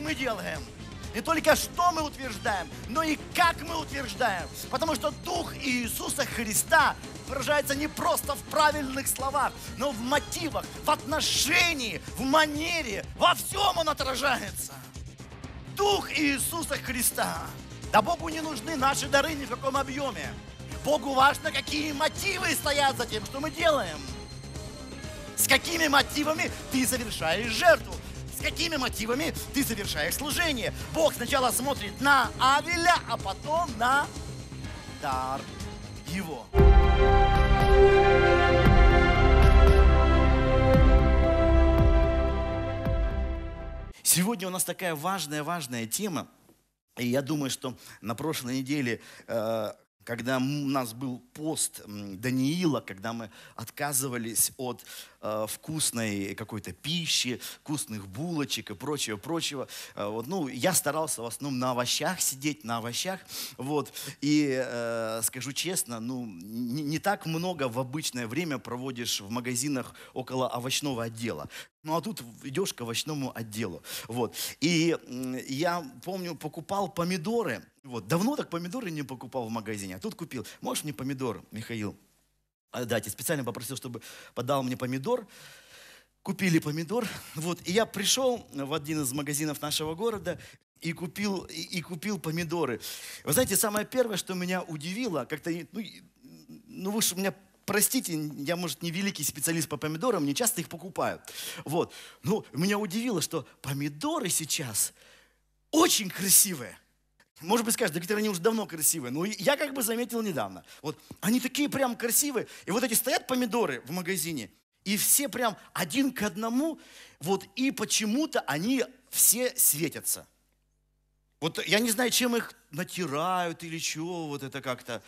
мы делаем. Не только что мы утверждаем, но и как мы утверждаем. Потому что Дух Иисуса Христа выражается не просто в правильных словах, но в мотивах, в отношении, в манере, во всем Он отражается. Дух Иисуса Христа. Да Богу не нужны наши дары ни в каком объеме. Богу важно, какие мотивы стоят за тем, что мы делаем. С какими мотивами ты совершаешь жертву? С какими мотивами ты совершаешь служение? Бог сначала смотрит на Авеля, а потом на дар его. Сегодня у нас такая важная-важная тема. И я думаю, что на прошлой неделе э, когда у нас был пост Даниила, когда мы отказывались от э, вкусной какой-то пищи, вкусных булочек и прочего, прочего. Э, вот, ну, я старался в основном на овощах сидеть, на овощах. Вот, и э, скажу честно, ну, не, не так много в обычное время проводишь в магазинах около овощного отдела. Ну а тут идешь к овощному отделу. Вот. И я помню, покупал помидоры. Вот. Давно так помидоры не покупал в магазине, а тут купил. Можешь мне помидор, Михаил, дать? Я специально попросил, чтобы подал мне помидор. Купили помидор. Вот. И я пришел в один из магазинов нашего города и купил, и, и купил помидоры. Вы знаете, самое первое, что меня удивило, как-то, ну, ну вы же меня простите, я, может, не великий специалист по помидорам, не часто их покупаю. Вот. Но меня удивило, что помидоры сейчас очень красивые. Может быть, скажешь, да где они уже давно красивые. Но я как бы заметил недавно. Вот они такие прям красивые. И вот эти стоят помидоры в магазине, и все прям один к одному, вот, и почему-то они все светятся. Вот я не знаю, чем их натирают или чего, вот это как-то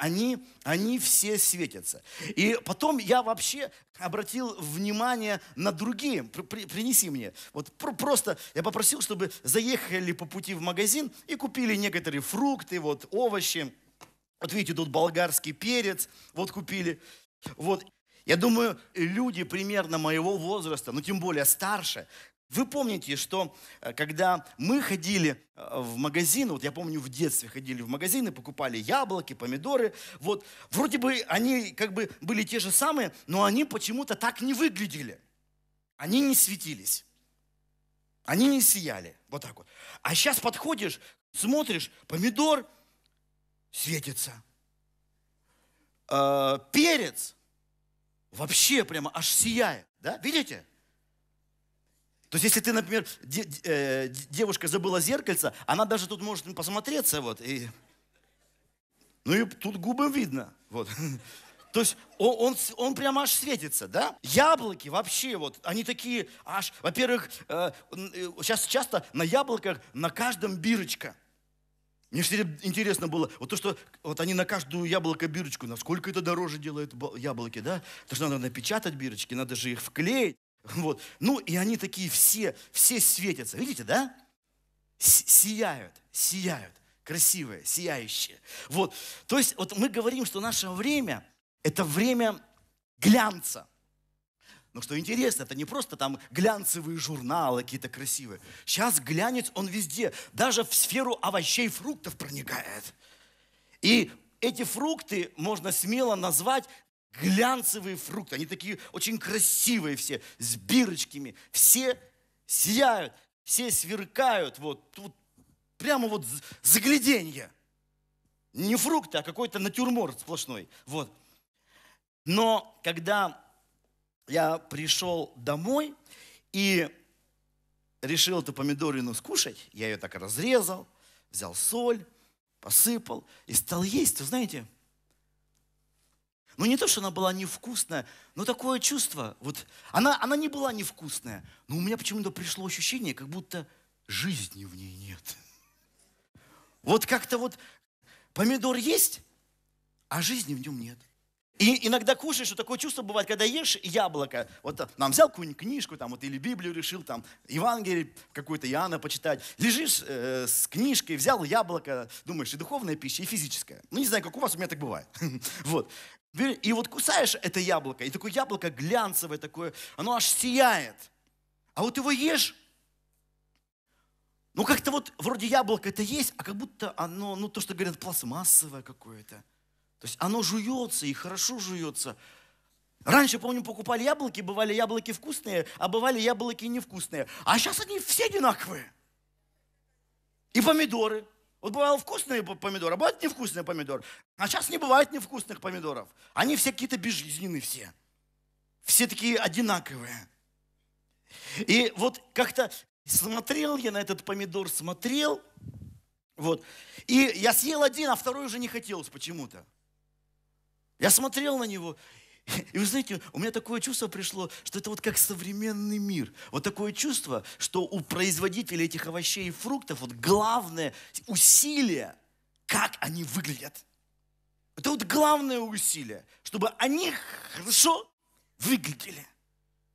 они, они все светятся. И потом я вообще обратил внимание на другие. При, принеси мне. Вот просто я попросил, чтобы заехали по пути в магазин и купили некоторые фрукты, вот овощи. Вот видите, тут болгарский перец, вот купили. Вот. Я думаю, люди примерно моего возраста, ну тем более старше, вы помните, что э, когда мы ходили э, в магазин, вот я помню, в детстве ходили в магазины, покупали яблоки, помидоры, вот вроде бы они как бы были те же самые, но они почему-то так не выглядели. Они не светились. Они не сияли. Вот так вот. А сейчас подходишь, смотришь, помидор светится. Э, перец вообще прямо аж сияет. Да? Видите? То есть, если ты, например, де, э, девушка забыла зеркальце, она даже тут может посмотреться, вот, и... Ну и тут губы видно, вот. То есть он, он, он прямо аж светится, да? Яблоки вообще вот, они такие аж, во-первых, э, сейчас э, часто на яблоках на каждом бирочка. Мне всегда интересно было, вот то, что вот они на каждую яблоко бирочку, насколько это дороже делают яблоки, да? То, что надо напечатать бирочки, надо же их вклеить. Вот. Ну, и они такие все, все светятся. Видите, да? Сияют, сияют. Красивые, сияющие. Вот. То есть, вот мы говорим, что наше время – это время глянца. Но что интересно, это не просто там глянцевые журналы какие-то красивые. Сейчас глянец, он везде, даже в сферу овощей, фруктов проникает. И эти фрукты можно смело назвать глянцевые фрукты. Они такие очень красивые все, с бирочками. Все сияют, все сверкают. Вот, вот прямо вот загляденье. Не фрукты, а какой-то натюрморт сплошной. Вот. Но когда я пришел домой и решил эту помидорину скушать, я ее так разрезал, взял соль, посыпал и стал есть. Вы знаете, ну не то, что она была невкусная, но такое чувство. Вот она, она не была невкусная, но у меня почему-то пришло ощущение, как будто жизни в ней нет. Вот как-то вот помидор есть, а жизни в нем нет. И иногда кушаешь, что такое чувство бывает, когда ешь яблоко. Вот нам взял какую-нибудь книжку, там, вот, или Библию решил, там, Евангелие какую-то Иоанна почитать. Лежишь э, с книжкой, взял яблоко, думаешь, и духовная пища, и физическая. Ну, не знаю, как у вас, у меня так бывает. Вот. И вот кусаешь это яблоко, и такое яблоко глянцевое такое, оно аж сияет. А вот его ешь, ну как-то вот вроде яблоко это есть, а как будто оно, ну то, что говорят, пластмассовое какое-то. То есть оно жуется и хорошо жуется. Раньше, помню, покупали яблоки, бывали яблоки вкусные, а бывали яблоки невкусные. А сейчас они все одинаковые. И помидоры. Вот бывало вкусные помидоры, а бывают невкусные помидоры. А сейчас не бывает невкусных помидоров. Они все какие-то безжизненные все. Все такие одинаковые. И вот как-то смотрел я на этот помидор, смотрел, вот. И я съел один, а второй уже не хотелось почему-то. Я смотрел на него, и вы знаете, у меня такое чувство пришло, что это вот как современный мир. Вот такое чувство, что у производителей этих овощей и фруктов вот главное усилие, как они выглядят. Это вот главное усилие, чтобы они хорошо выглядели.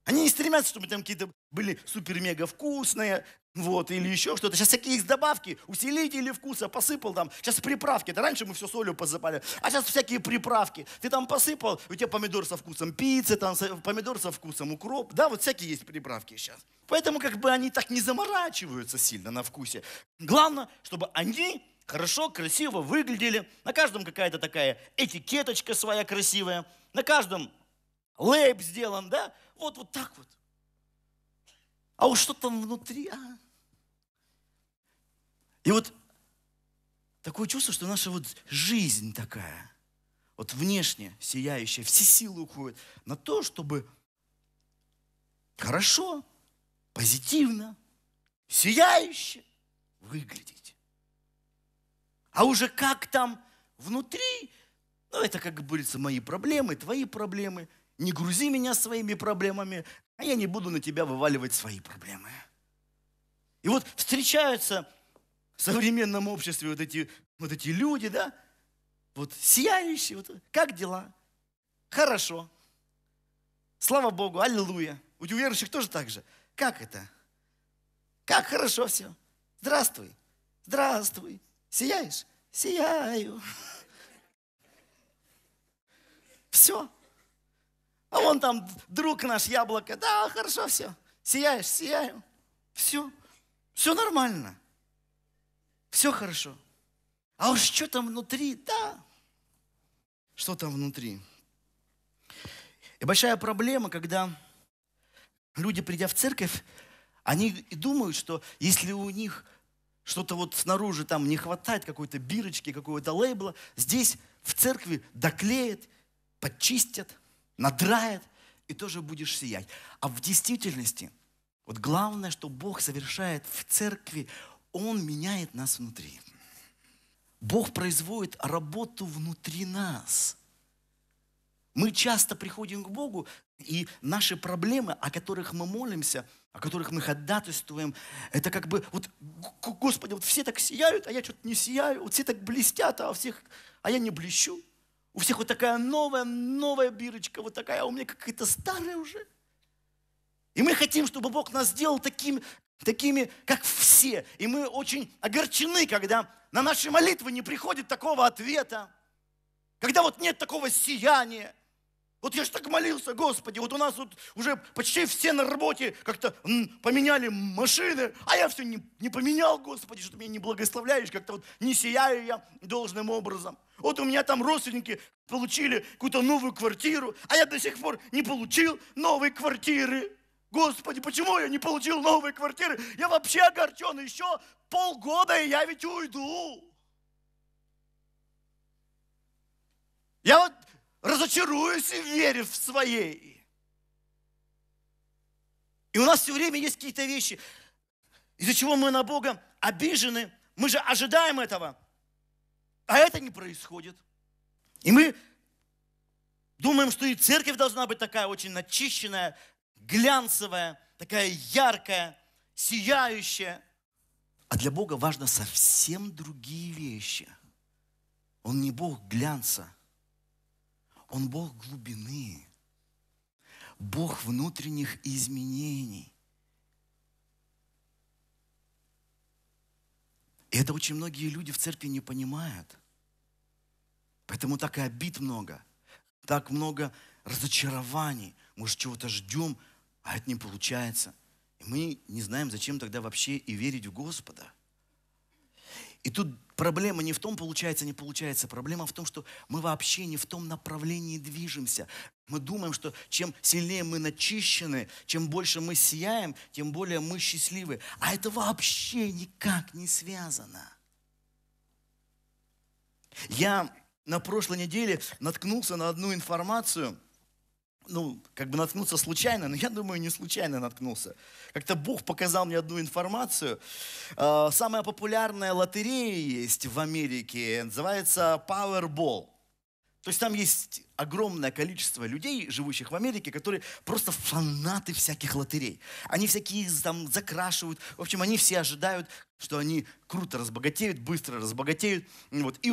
Они не стремятся, чтобы там какие-то были супер-мега вкусные, вот, или еще что-то. Сейчас всякие есть добавки, усилители вкуса, посыпал там. Сейчас приправки. Это раньше мы все солью посыпали, а сейчас всякие приправки. Ты там посыпал, у тебя помидор со вкусом пиццы, там помидор со вкусом укроп. Да, вот всякие есть приправки сейчас. Поэтому как бы они так не заморачиваются сильно на вкусе. Главное, чтобы они хорошо, красиво выглядели. На каждом какая-то такая этикеточка своя красивая. На каждом лейб сделан, да? Вот, вот так вот. А уж что там внутри, а? И вот такое чувство, что наша вот жизнь такая, вот внешне сияющая, все силы уходят на то, чтобы хорошо, позитивно, сияюще выглядеть. А уже как там внутри, ну это, как говорится, мои проблемы, твои проблемы. Не грузи меня своими проблемами, а я не буду на тебя вываливать свои проблемы. И вот встречаются в современном обществе вот эти, вот эти люди, да, вот сияющие, вот, как дела? Хорошо. Слава Богу, аллилуйя. У верующих тоже так же. Как это? Как хорошо все. Здравствуй. Здравствуй. Сияешь? Сияю. Все. А вон там друг наш яблоко. Да, хорошо все. Сияешь? Сияю. Все. Все нормально. Все хорошо. А уж что там внутри? Да. Что там внутри? И большая проблема, когда люди, придя в церковь, они думают, что если у них что-то вот снаружи там не хватает какой-то бирочки, какого-то лейбла, здесь в церкви доклеят, подчистят – надрает, и тоже будешь сиять. А в действительности, вот главное, что Бог совершает в церкви, Он меняет нас внутри. Бог производит работу внутри нас. Мы часто приходим к Богу, и наши проблемы, о которых мы молимся, о которых мы ходатайствуем, это как бы, вот, Господи, вот все так сияют, а я что-то не сияю, вот все так блестят, а, всех, а я не блещу. У всех вот такая новая, новая бирочка, вот такая, а у меня какая-то старая уже. И мы хотим, чтобы Бог нас сделал таким, такими, как все. И мы очень огорчены, когда на наши молитвы не приходит такого ответа, когда вот нет такого сияния, вот я же так молился, Господи, вот у нас вот уже почти все на работе как-то поменяли машины, а я все не, не поменял, Господи, что ты меня не благословляешь, как-то вот не сияю я должным образом. Вот у меня там родственники получили какую-то новую квартиру, а я до сих пор не получил новой квартиры. Господи, почему я не получил новой квартиры? Я вообще огорчен, еще полгода, и я ведь уйду. Я вот разочаруюсь в вере в своей. И у нас все время есть какие-то вещи, из-за чего мы на Бога обижены. Мы же ожидаем этого, а это не происходит. И мы думаем, что и церковь должна быть такая очень начищенная, глянцевая, такая яркая, сияющая. А для Бога важно совсем другие вещи. Он не Бог глянца, он Бог глубины, Бог внутренних изменений. И это очень многие люди в церкви не понимают. Поэтому так и обид много, так много разочарований. Мы же чего-то ждем, а это не получается. Мы не знаем, зачем тогда вообще и верить в Господа. И тут проблема не в том, получается, не получается. Проблема в том, что мы вообще не в том направлении движемся. Мы думаем, что чем сильнее мы начищены, чем больше мы сияем, тем более мы счастливы. А это вообще никак не связано. Я на прошлой неделе наткнулся на одну информацию, ну, как бы наткнулся случайно, но я думаю, не случайно наткнулся. Как-то Бог показал мне одну информацию. А, самая популярная лотерея есть в Америке, называется Powerball. То есть там есть огромное количество людей, живущих в Америке, которые просто фанаты всяких лотерей. Они всякие там закрашивают. В общем, они все ожидают, что они круто разбогатеют, быстро разбогатеют. Вот. И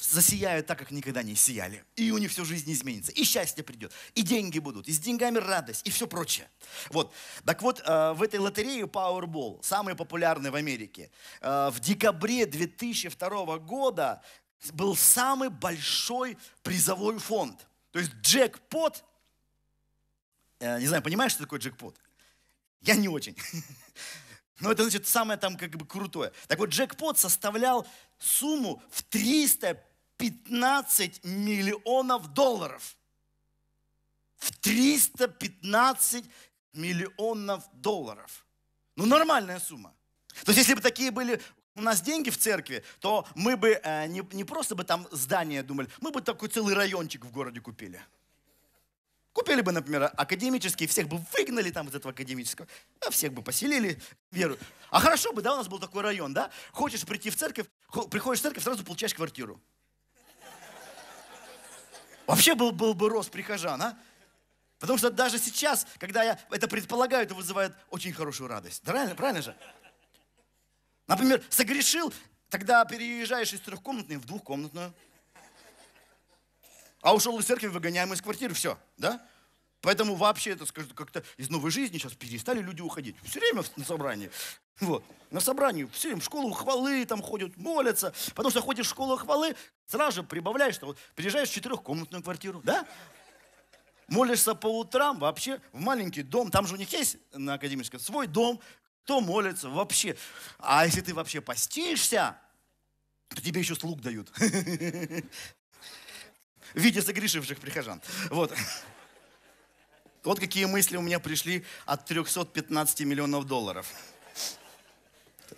засияют так, как никогда не сияли. И у них всю жизнь изменится. И счастье придет, и деньги будут, и с деньгами радость, и все прочее. Вот. Так вот, э, в этой лотерее Powerball, самый популярный в Америке, э, в декабре 2002 года был самый большой призовой фонд. То есть джекпот, э, не знаю, понимаешь, что такое джекпот? Я не очень. Но это значит самое там как бы крутое. Так вот, джекпот составлял сумму в 300 15 миллионов долларов. В 315 миллионов долларов. Ну, нормальная сумма. То есть, если бы такие были у нас деньги в церкви, то мы бы э, не, не просто бы там здание думали, мы бы такой целый райончик в городе купили. Купили бы, например, академический, всех бы выгнали там из этого академического, а всех бы поселили веру. А хорошо бы, да, у нас был такой район, да? Хочешь прийти в церковь, приходишь в церковь, сразу получаешь квартиру. Вообще был, был бы рост прихожан, а? Потому что даже сейчас, когда я это предполагаю, это вызывает очень хорошую радость. Правильно, правильно же? Например, согрешил, тогда переезжаешь из трехкомнатной в двухкомнатную. А ушел из церкви, выгоняем из квартиры, все, да? Поэтому вообще, это скажу, как-то из новой жизни сейчас перестали люди уходить. Все время на собрании. Вот. На собрании все время в школу хвалы там ходят, молятся. Потому что ходишь в школу хвалы, сразу же прибавляешь, что вот приезжаешь в четырехкомнатную квартиру, да? Молишься по утрам вообще в маленький дом. Там же у них есть на академическом свой дом. Кто молится вообще? А если ты вообще постишься, то тебе еще слуг дают. В виде согрешивших прихожан. Вот. Вот какие мысли у меня пришли от 315 миллионов долларов.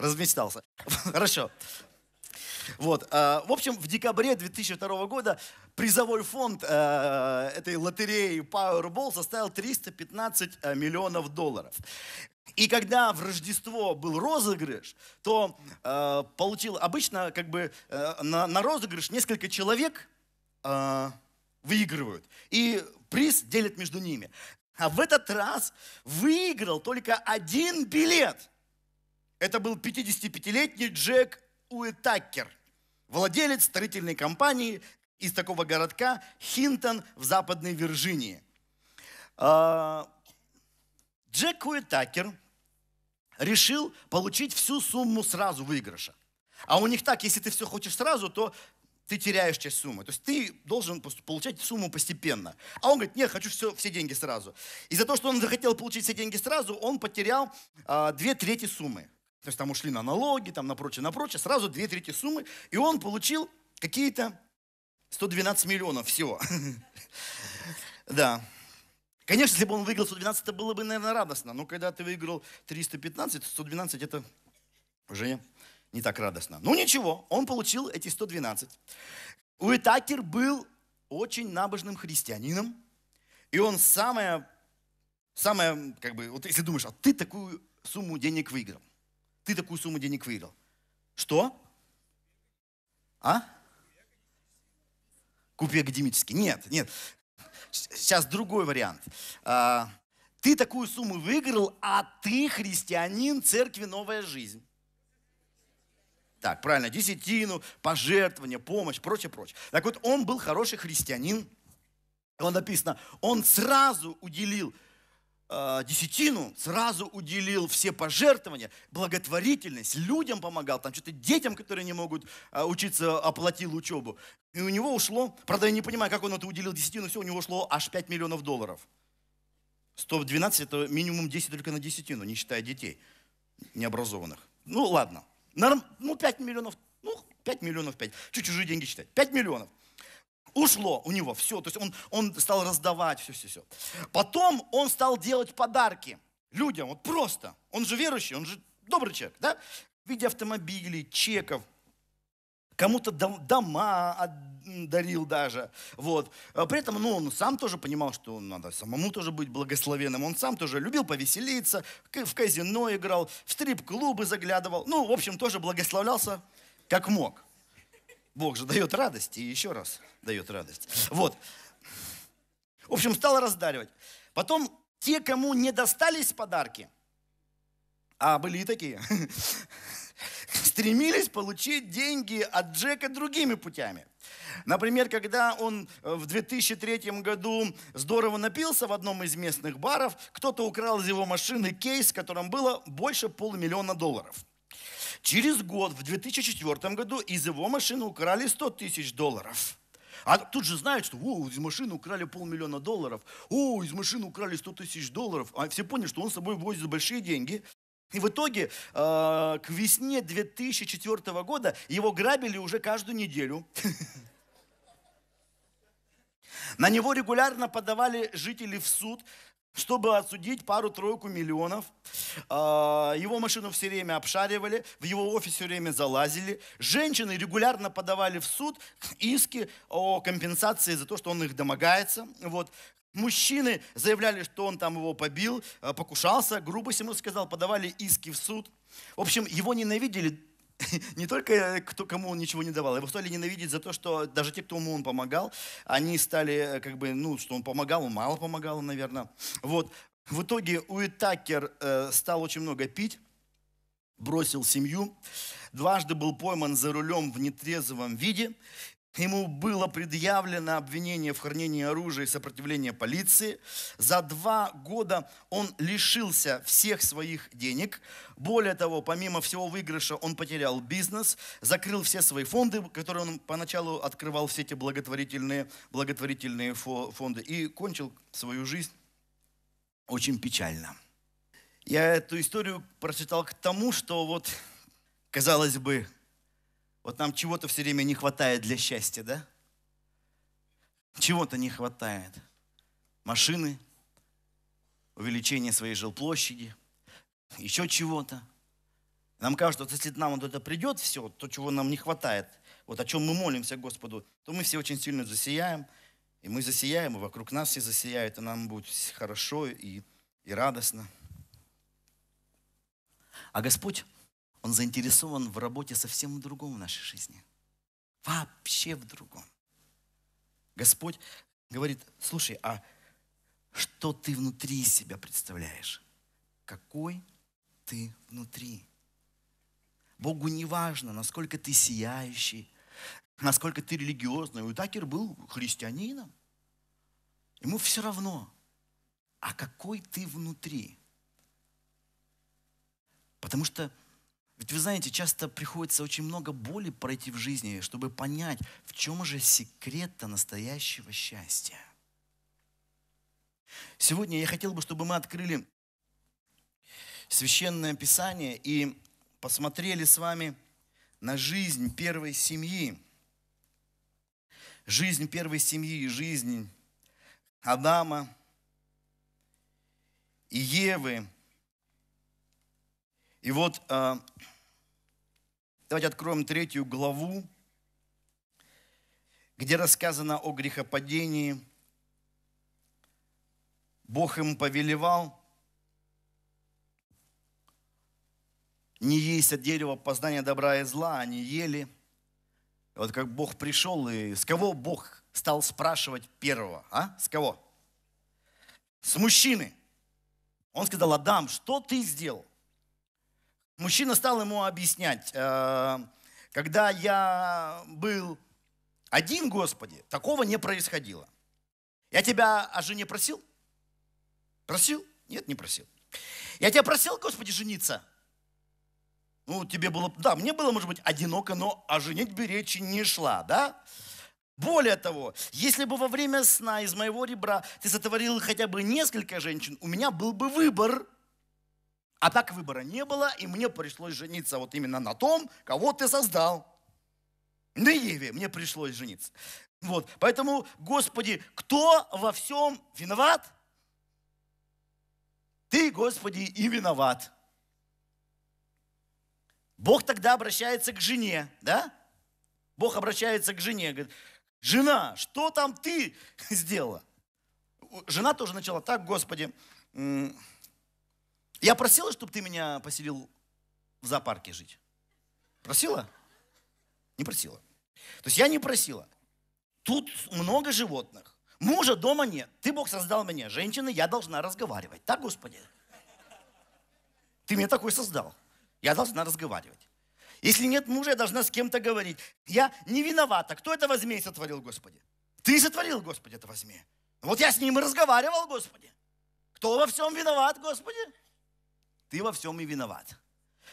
Размечтался. Хорошо. Вот. Э, в общем, в декабре 2002 года призовой фонд э, этой лотереи Powerball составил 315 э, миллионов долларов. И когда в Рождество был розыгрыш, то э, получил обычно как бы на, на розыгрыш несколько человек выигрывают. И приз делят между ними. А в этот раз выиграл только один билет. Это был 55-летний Джек Уитакер, владелец строительной компании из такого городка Хинтон в Западной Вирджинии. А, Джек Уитакер решил получить всю сумму сразу выигрыша. А у них так, если ты все хочешь сразу, то ты теряешь часть суммы. То есть ты должен получать сумму постепенно. А он говорит, нет, хочу все, все деньги сразу. Из-за того, что он захотел получить все деньги сразу, он потерял а, две трети суммы. То есть там ушли на налоги, там на прочее, на прочее. Сразу две трети суммы. И он получил какие-то 112 миллионов всего. Да. Конечно, если бы он выиграл 112, это было бы, наверное, радостно. Но когда ты выиграл 315, 112 это уже не так радостно. Ну ничего, он получил эти 112. Уитакер был очень набожным христианином, и он самое, самое, как бы, вот если думаешь, а ты такую сумму денег выиграл, ты такую сумму денег выиграл. Что? А? Купи академический. Нет, нет. Сейчас другой вариант. А, ты такую сумму выиграл, а ты христианин церкви «Новая жизнь». Так, правильно, десятину, пожертвование, помощь, прочее, прочее. Так вот, он был хороший христианин. Он написано, он сразу уделил э, десятину, сразу уделил все пожертвования, благотворительность, людям помогал, там что-то детям, которые не могут э, учиться, оплатил учебу. И у него ушло, правда, я не понимаю, как он это уделил десятину, все, у него ушло аж 5 миллионов долларов. 112 это минимум 10 только на десятину, не считая детей необразованных. Ну ладно, Норм, ну 5 миллионов, ну 5 миллионов 5, чуть чужие деньги считать, 5 миллионов. Ушло у него все, то есть он, он стал раздавать все-все-все. Потом он стал делать подарки людям, вот просто. Он же верующий, он же добрый человек, да? В виде автомобилей, чеков, кому-то дома дарил даже. Вот. А при этом ну, он сам тоже понимал, что надо самому тоже быть благословенным. Он сам тоже любил повеселиться, в казино играл, в стрип-клубы заглядывал. Ну, в общем, тоже благословлялся как мог. Бог же дает радость и еще раз дает радость. Вот. В общем, стал раздаривать. Потом те, кому не достались подарки, а были и такие, стремились получить деньги от Джека другими путями. Например, когда он э, в 2003 году здорово напился в одном из местных баров, кто-то украл из его машины кейс, в котором было больше полумиллиона долларов. Через год, в 2004 году, из его машины украли 100 тысяч долларов. А тут же знают, что о, из машины украли полмиллиона долларов, о, из машины украли 100 тысяч долларов. А все поняли, что он с собой возит большие деньги. И в итоге э, к весне 2004 года его грабили уже каждую неделю. На него регулярно подавали жители в суд, чтобы отсудить пару-тройку миллионов. А, его машину все время обшаривали, в его офис все время залазили. Женщины регулярно подавали в суд иски о компенсации за то, что он их домогается. Вот. Мужчины заявляли, что он там его побил, э, покушался, грубость ему сказал, подавали иски в суд. В общем, его ненавидели не только кто, кому он ничего не давал, его стали ненавидеть за то, что даже те, кто ему он помогал, они стали э, как бы, ну, что он помогал, он мало помогал, наверное. Вот. В итоге Уитакер э, стал очень много пить, бросил семью, дважды был пойман за рулем в нетрезвом виде Ему было предъявлено обвинение в хранении оружия и сопротивлении полиции. За два года он лишился всех своих денег. Более того, помимо всего выигрыша, он потерял бизнес, закрыл все свои фонды, которые он поначалу открывал, все эти благотворительные, благотворительные фонды, и кончил свою жизнь очень печально. Я эту историю прочитал к тому, что вот, казалось бы, вот нам чего-то все время не хватает для счастья, да? Чего-то не хватает. Машины, увеличение своей жилплощади, еще чего-то. Нам кажется, вот если нам вот это придет все, то, чего нам не хватает, вот о чем мы молимся Господу, то мы все очень сильно засияем, и мы засияем, и вокруг нас все засияют, и нам будет хорошо и, и радостно. А Господь он заинтересован в работе совсем в другом в нашей жизни. Вообще в другом. Господь говорит, слушай, а что ты внутри себя представляешь? Какой ты внутри? Богу не важно, насколько ты сияющий, насколько ты религиозный. Уитакер был христианином. Ему все равно. А какой ты внутри? Потому что ведь вы знаете, часто приходится очень много боли пройти в жизни, чтобы понять, в чем же секрет настоящего счастья. Сегодня я хотел бы, чтобы мы открыли Священное Писание и посмотрели с вами на жизнь первой семьи. Жизнь первой семьи, жизнь Адама и Евы. И вот а, Давайте откроем третью главу, где рассказано о грехопадении. Бог им повелевал не есть от дерева познания добра и зла, они ели. Вот как Бог пришел, и с кого Бог стал спрашивать первого? А? С кого? С мужчины. Он сказал, Адам, что ты сделал? Мужчина стал ему объяснять, э, когда я был один, Господи, такого не происходило. Я тебя о жене просил? Просил? Нет, не просил. Я тебя просил, Господи, жениться? Ну, тебе было, да, мне было, может быть, одиноко, но о женитьбе речи не шла, да? Более того, если бы во время сна из моего ребра ты сотворил хотя бы несколько женщин, у меня был бы выбор. А так выбора не было, и мне пришлось жениться вот именно на том, кого ты создал. На Еве мне пришлось жениться. Вот, поэтому, Господи, кто во всем виноват? Ты, Господи, и виноват. Бог тогда обращается к жене, да? Бог обращается к жене, говорит, жена, что там ты сделала? Жена тоже начала, так, Господи, я просила, чтобы ты меня поселил в зоопарке жить. Просила? Не просила. То есть я не просила. Тут много животных. Мужа дома нет. Ты, Бог, создал меня. Женщина, я должна разговаривать. Так, Господи? Ты меня такой создал. Я должна разговаривать. Если нет мужа, я должна с кем-то говорить. Я не виновата. Кто это возьми и сотворил, Господи? Ты сотворил, Господи, это возьми. Вот я с ним и разговаривал, Господи. Кто во всем виноват, Господи? Ты во всем и виноват.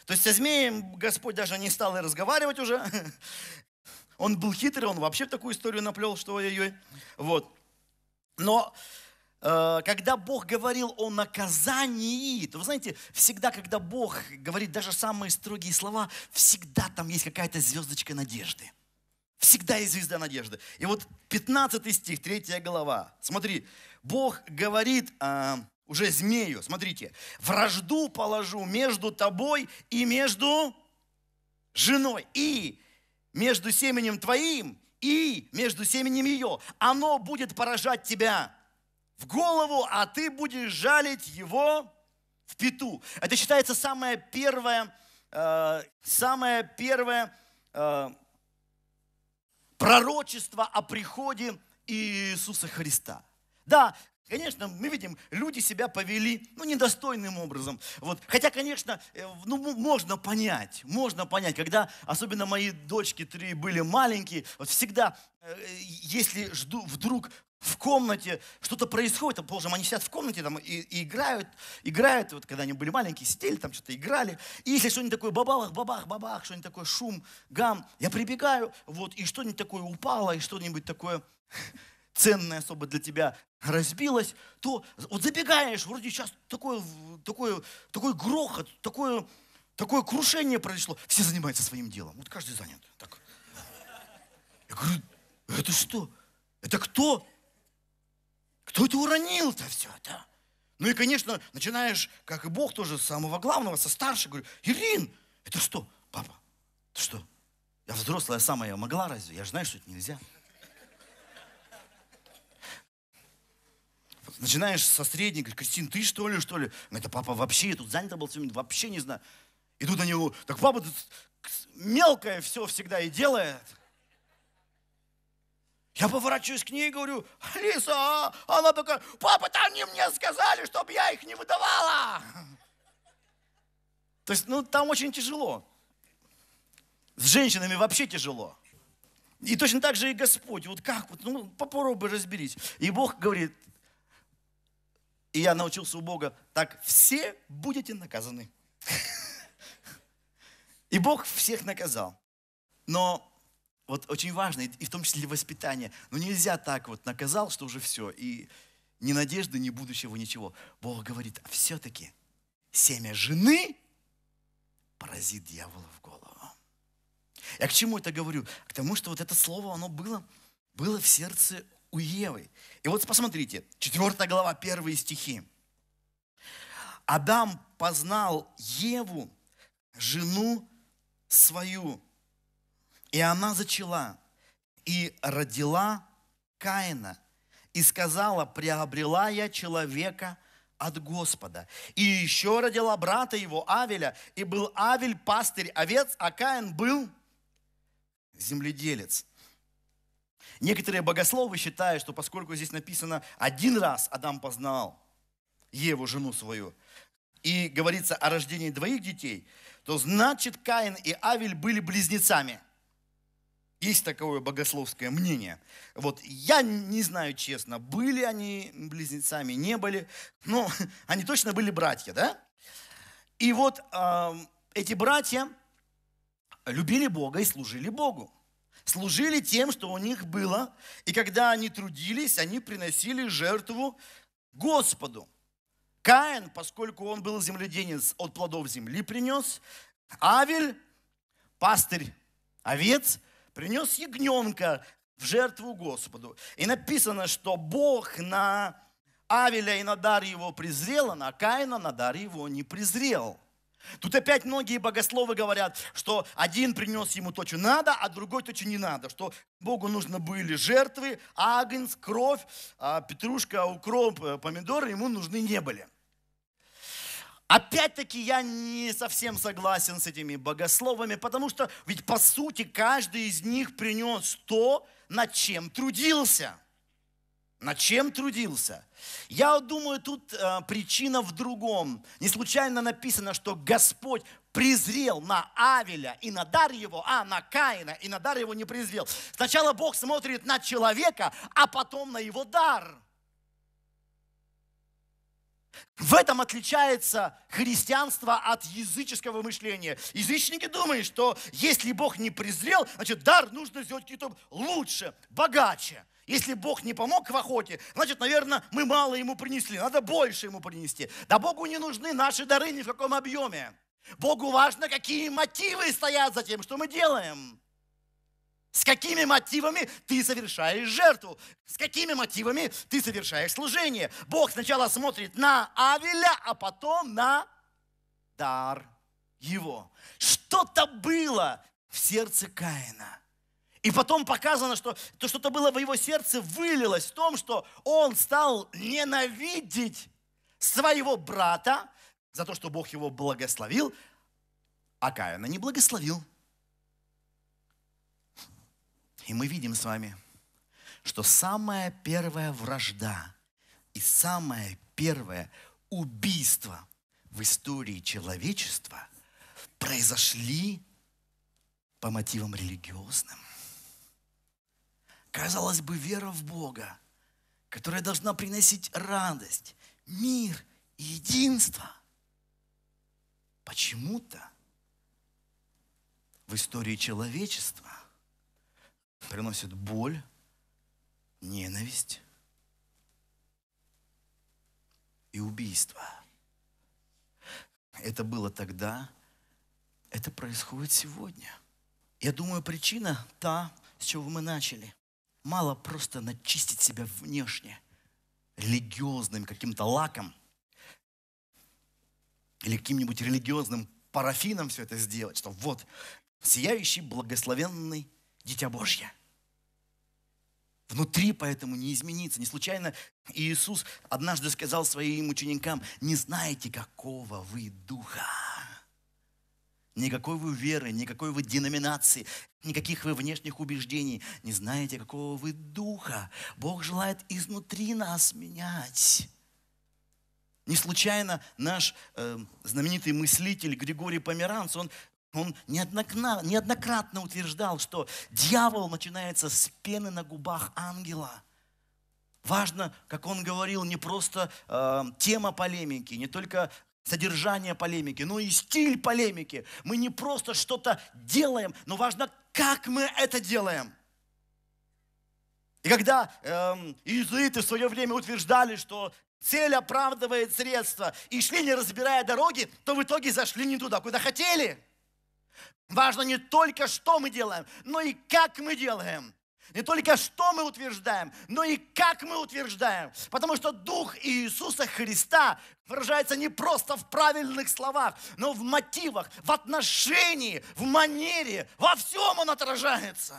То есть со змеем Господь даже не стал и разговаривать уже. Он был хитрый, он вообще такую историю наплел, что ой-ой-ой. Вот. Но э, когда Бог говорил о наказании, то вы знаете, всегда, когда Бог говорит даже самые строгие слова, всегда там есть какая-то звездочка надежды. Всегда есть звезда надежды. И вот 15 стих, 3 глава. Смотри, Бог говорит э, уже змею, смотрите, вражду положу между тобой и между женой. И между семенем твоим и между семенем ее. Оно будет поражать тебя в голову, а ты будешь жалить его в пету. Это считается самое первое, э, самое первое э, пророчество о приходе Иисуса Христа. Да, Конечно, мы видим, люди себя повели, ну, недостойным образом. Вот. Хотя, конечно, э, ну, можно понять, можно понять, когда, особенно мои дочки три были маленькие, вот всегда, э, если жду, вдруг в комнате что-то происходит, там, положим, они сидят в комнате там, и, и играют, играют, вот когда они были маленькие, сидели там, что-то играли, и если что-нибудь такое бабах, бабах, бабах, что-нибудь такое, шум, гам, я прибегаю, вот, и что-нибудь такое упало, и что-нибудь такое ценное особо для тебя разбилось, то вот забегаешь, вроде сейчас такое, такое, такой грохот, такое, такое крушение произошло. Все занимаются своим делом. Вот каждый занят. Так. Я говорю, это что? Это кто? Кто это уронил-то все это? Ну и, конечно, начинаешь, как и Бог тоже, с самого главного, со старшего, говорю, Ирин, это что? Папа, это что? Я взрослая самая, я могла разве? Я же знаю, что это нельзя. Начинаешь со средней, говоришь, Кристин, ты что ли, что ли? Это папа вообще, я тут занято был все, вообще не знаю. И тут они, так папа тут мелкое все всегда и делает. Я поворачиваюсь к ней и говорю, Алиса, а? она такая, папа, там они мне сказали, чтобы я их не выдавала. То есть, ну, там очень тяжело. С женщинами вообще тяжело. И точно так же и Господь. Вот как? Вот, ну, попробуй разберись. И Бог говорит, и я научился у Бога, так все будете наказаны. И Бог всех наказал. Но вот очень важно, и в том числе воспитание, но нельзя так вот наказал, что уже все, и ни надежды, ни будущего, ничего. Бог говорит, а все-таки семя жены поразит дьявола в голову. Я к чему это говорю? К тому, что вот это слово, оно было, было в сердце у Евы. И вот посмотрите, 4 глава, первые стихи. Адам познал Еву, жену свою, и она зачала, и родила Каина, и сказала, приобрела я человека от Господа. И еще родила брата его, Авеля, и был Авель пастырь овец, а Каин был земледелец. Некоторые богословы считают, что поскольку здесь написано один раз Адам познал Еву, жену свою, и говорится о рождении двоих детей, то значит Каин и Авель были близнецами. Есть такое богословское мнение. Вот я не знаю честно, были они близнецами, не были, но они точно были братья, да? И вот э, эти братья любили Бога и служили Богу. Служили тем, что у них было, и когда они трудились, они приносили жертву Господу. Каин, поскольку он был земледенец, от плодов земли принес. Авель, пастырь овец, принес ягненка в жертву Господу. И написано, что Бог на Авеля и на дар его презрел, а на Каина на дар его не презрел. Тут опять многие богословы говорят, что один принес ему то, что надо, а другой то, что не надо. Что Богу нужны были жертвы, агнец, кровь, а петрушка, укроп, э, помидоры ему нужны не были. Опять-таки я не совсем согласен с этими богословами, потому что ведь по сути каждый из них принес то, над чем трудился. Над чем трудился? Я думаю, тут э, причина в другом. Не случайно написано, что Господь презрел на Авеля и на дар его, а на Каина и на дар его не презрел. Сначала Бог смотрит на человека, а потом на его дар. В этом отличается христианство от языческого мышления. Язычники думают, что если Бог не презрел, значит дар нужно сделать какие-то лучше, богаче. Если Бог не помог в охоте, значит, наверное, мы мало ему принесли, надо больше ему принести. Да Богу не нужны наши дары ни в каком объеме. Богу важно, какие мотивы стоят за тем, что мы делаем. С какими мотивами ты совершаешь жертву? С какими мотивами ты совершаешь служение? Бог сначала смотрит на Авеля, а потом на дар его. Что-то было в сердце Каина. И потом показано, что то, что-то было в его сердце, вылилось в том, что он стал ненавидеть своего брата за то, что Бог его благословил, а Каина не благословил. И мы видим с вами, что самая первая вражда и самое первое убийство в истории человечества произошли по мотивам религиозным. Казалось бы, вера в Бога, которая должна приносить радость, мир и единство, почему-то в истории человечества приносит боль, ненависть и убийство. Это было тогда, это происходит сегодня. Я думаю, причина та, с чего мы начали. Мало просто начистить себя внешне, религиозным каким-то лаком или каким-нибудь религиозным парафином все это сделать, что вот сияющий, благословенный Дитя Божье. Внутри поэтому не изменится. Не случайно Иисус однажды сказал своим ученикам, не знаете, какого вы духа. Никакой вы веры, никакой вы деноминации, никаких вы внешних убеждений. Не знаете, какого вы духа. Бог желает изнутри нас менять. Не случайно наш э, знаменитый мыслитель Григорий Померанц, он он неоднократно, неоднократно утверждал, что дьявол начинается с пены на губах ангела. Важно, как он говорил, не просто э, тема полемики, не только содержание полемики, но и стиль полемики. Мы не просто что-то делаем, но важно, как мы это делаем. И когда э, иезуиты в свое время утверждали, что цель оправдывает средства, и шли не разбирая дороги, то в итоге зашли не туда, куда хотели – Важно не только, что мы делаем, но и как мы делаем. Не только что мы утверждаем, но и как мы утверждаем. Потому что Дух Иисуса Христа выражается не просто в правильных словах, но в мотивах, в отношении, в манере, во всем Он отражается.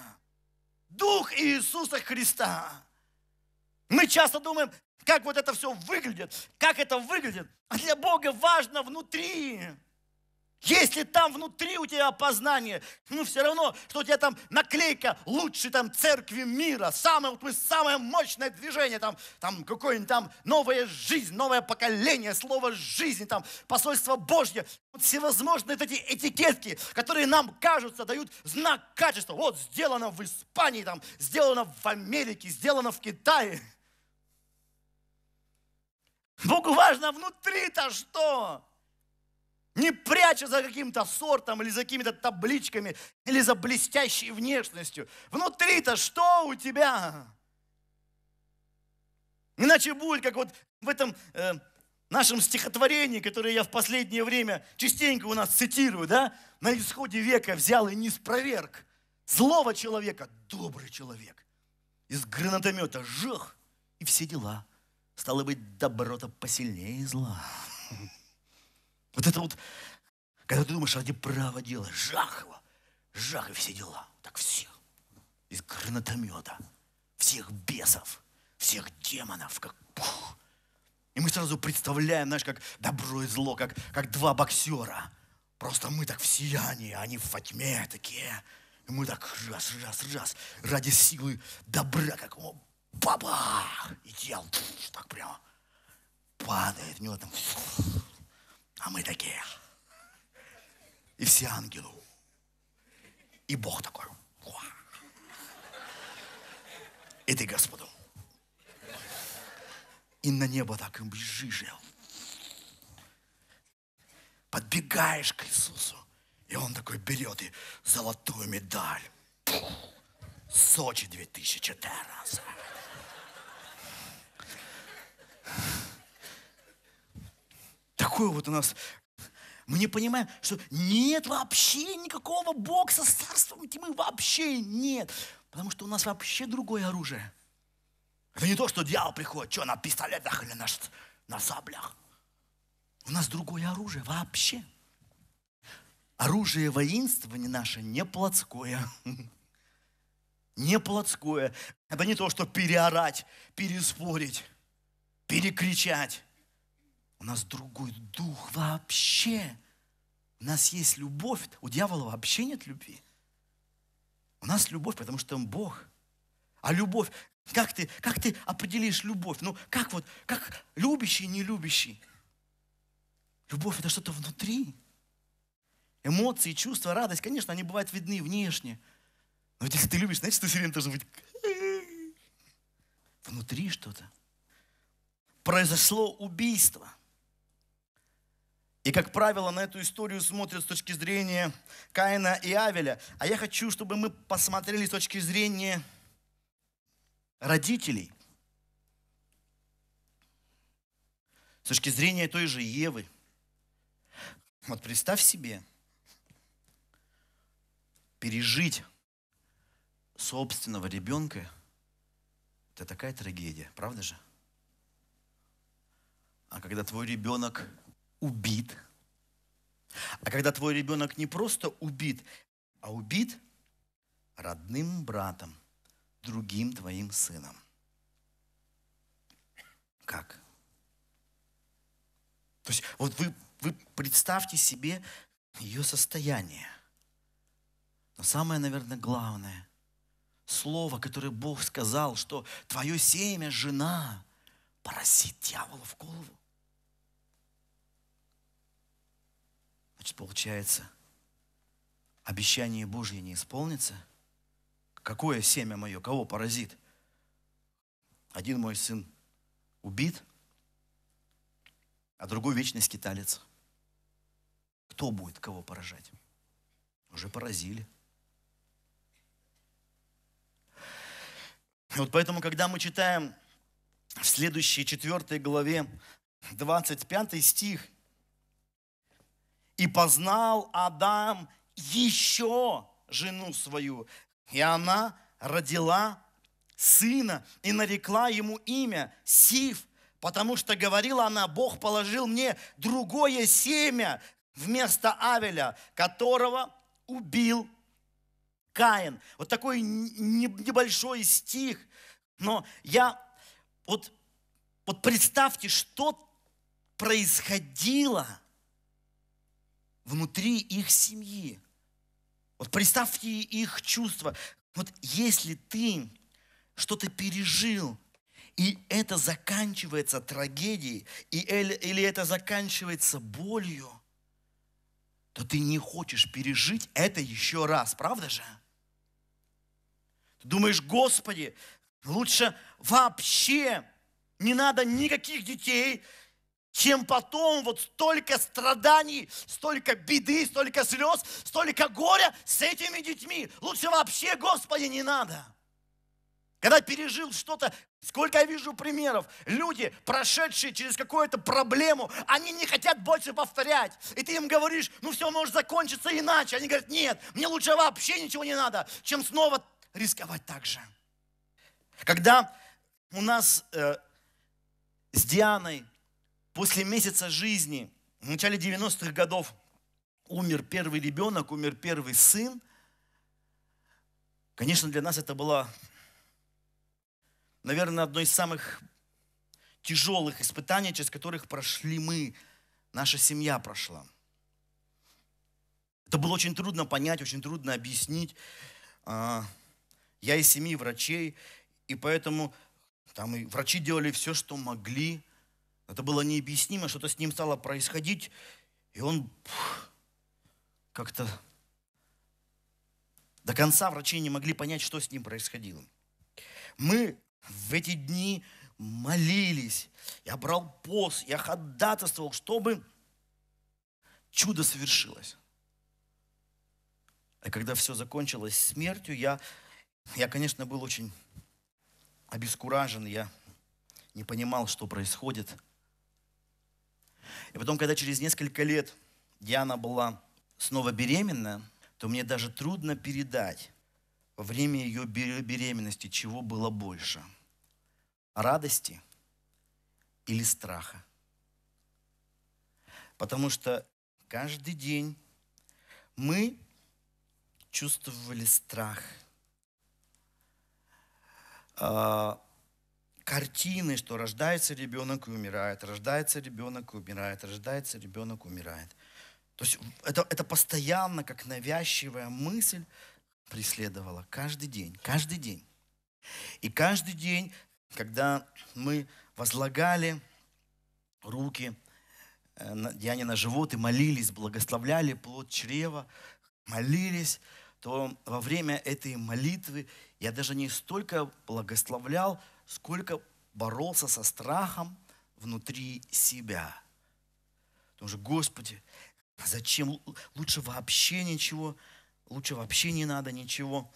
Дух Иисуса Христа. Мы часто думаем, как вот это все выглядит, как это выглядит. А для Бога важно внутри. Если там внутри у тебя познание, ну все равно, что у тебя там наклейка лучшей там церкви мира, самое, вот, самое мощное движение, там, там какое-нибудь там новая жизнь, новое поколение, слово жизни, там посольство Божье. Вот всевозможные вот эти этикетки, которые нам кажутся, дают знак качества. Вот сделано в Испании, там, сделано в Америке, сделано в Китае. Богу важно внутри-то что? Не пряча за каким-то сортом или за какими-то табличками или за блестящей внешностью. Внутри-то что у тебя? Иначе будет, как вот в этом э, нашем стихотворении, которое я в последнее время частенько у нас цитирую, да, на исходе века взял и не спроверг. Злого человека – добрый человек. Из гранатомета – жах, и все дела. Стало быть, добро-то посильнее зла. Вот это вот, когда ты думаешь ради права дела, жах его, жах и все дела. Так всех. Из гранатомета. Всех бесов, всех демонов, как пух, и мы сразу представляем, знаешь, как добро и зло, как, как два боксера. Просто мы так в сиянии, они в фатьме такие. И мы так раз, раз, раз, ради силы добра, как о, баба! И тело так прямо падает в него там. А мы такие. И все ангелы. И Бог такой. И ты Господу и на небо так и бежишь. Подбегаешь к Иисусу. И он такой берет и золотую медаль. Сочи 2014. Такое вот у нас мы не понимаем, что нет вообще никакого бокса с царством тьмы, вообще нет. Потому что у нас вообще другое оружие. Это не то, что дьявол приходит, что на пистолетах или на, на саблях. У нас другое оружие вообще. Оружие воинствования наше не плотское. Не плотское. Это не то, что переорать, переспорить, перекричать. У нас другой дух вообще. У нас есть любовь. У дьявола вообще нет любви. У нас любовь, потому что он Бог. А любовь, как ты, как ты определишь любовь? Ну, как вот, как любящий, не любящий? Любовь это что-то внутри. Эмоции, чувства, радость, конечно, они бывают видны внешне. Но если ты любишь, значит, ты все время должен быть внутри что-то. Произошло убийство. И, как правило, на эту историю смотрят с точки зрения Каина и Авеля. А я хочу, чтобы мы посмотрели с точки зрения родителей, с точки зрения той же Евы, вот представь себе, пережить собственного ребенка, это такая трагедия, правда же? А когда твой ребенок убит, а когда твой ребенок не просто убит, а убит родным братом, другим твоим сыном. Как? То есть вот вы, вы представьте себе ее состояние. Но самое, наверное, главное, слово, которое Бог сказал, что твое семя, жена, поросит дьявола в голову. Значит, получается, обещание Божье не исполнится – Какое семя мое? Кого поразит? Один мой сын убит, а другой вечный скиталец. Кто будет кого поражать? Уже поразили. Вот поэтому, когда мы читаем в следующей четвертой главе 25 стих, «И познал Адам еще жену свою, и она родила сына и нарекла ему имя Сив, потому что говорила она, Бог положил мне другое семя вместо Авеля, которого убил Каин. Вот такой небольшой стих. Но я, вот, вот представьте, что происходило внутри их семьи. Вот представьте их чувства. Вот если ты что-то пережил, и это заканчивается трагедией, и, или это заканчивается болью, то ты не хочешь пережить это еще раз, правда же? Ты думаешь, Господи, лучше вообще не надо никаких детей, чем потом вот столько страданий, столько беды, столько слез, столько горя с этими детьми. Лучше вообще, Господи, не надо. Когда пережил что-то, сколько я вижу примеров, люди, прошедшие через какую-то проблему, они не хотят больше повторять. И ты им говоришь, ну все может закончиться иначе. Они говорят, нет, мне лучше вообще ничего не надо, чем снова рисковать так же. Когда у нас э, с Дианой после месяца жизни, в начале 90-х годов, умер первый ребенок, умер первый сын, конечно, для нас это было наверное, одно из самых тяжелых испытаний, через которых прошли мы, наша семья прошла. Это было очень трудно понять, очень трудно объяснить. А, я из семьи врачей, и поэтому там и врачи делали все, что могли. Это было необъяснимо, что-то с ним стало происходить, и он как-то до конца врачи не могли понять, что с ним происходило. Мы в эти дни молились. Я брал пост, я ходатайствовал, чтобы чудо совершилось. И когда все закончилось смертью, я, я, конечно, был очень обескуражен, я не понимал, что происходит. И потом, когда через несколько лет Диана была снова беременна, то мне даже трудно передать во время ее беременности, чего было больше – радости или страха. Потому что каждый день мы чувствовали страх. Картины, что рождается ребенок и умирает, рождается ребенок и умирает, рождается ребенок и умирает. То есть это, это постоянно, как навязчивая мысль, преследовала каждый день, каждый день. И каждый день когда мы возлагали руки э, Диане на живот и молились, благословляли плод чрева, молились, то во время этой молитвы я даже не столько благословлял, сколько боролся со страхом внутри себя. Потому что, Господи, зачем? Лучше вообще ничего, лучше вообще не надо ничего,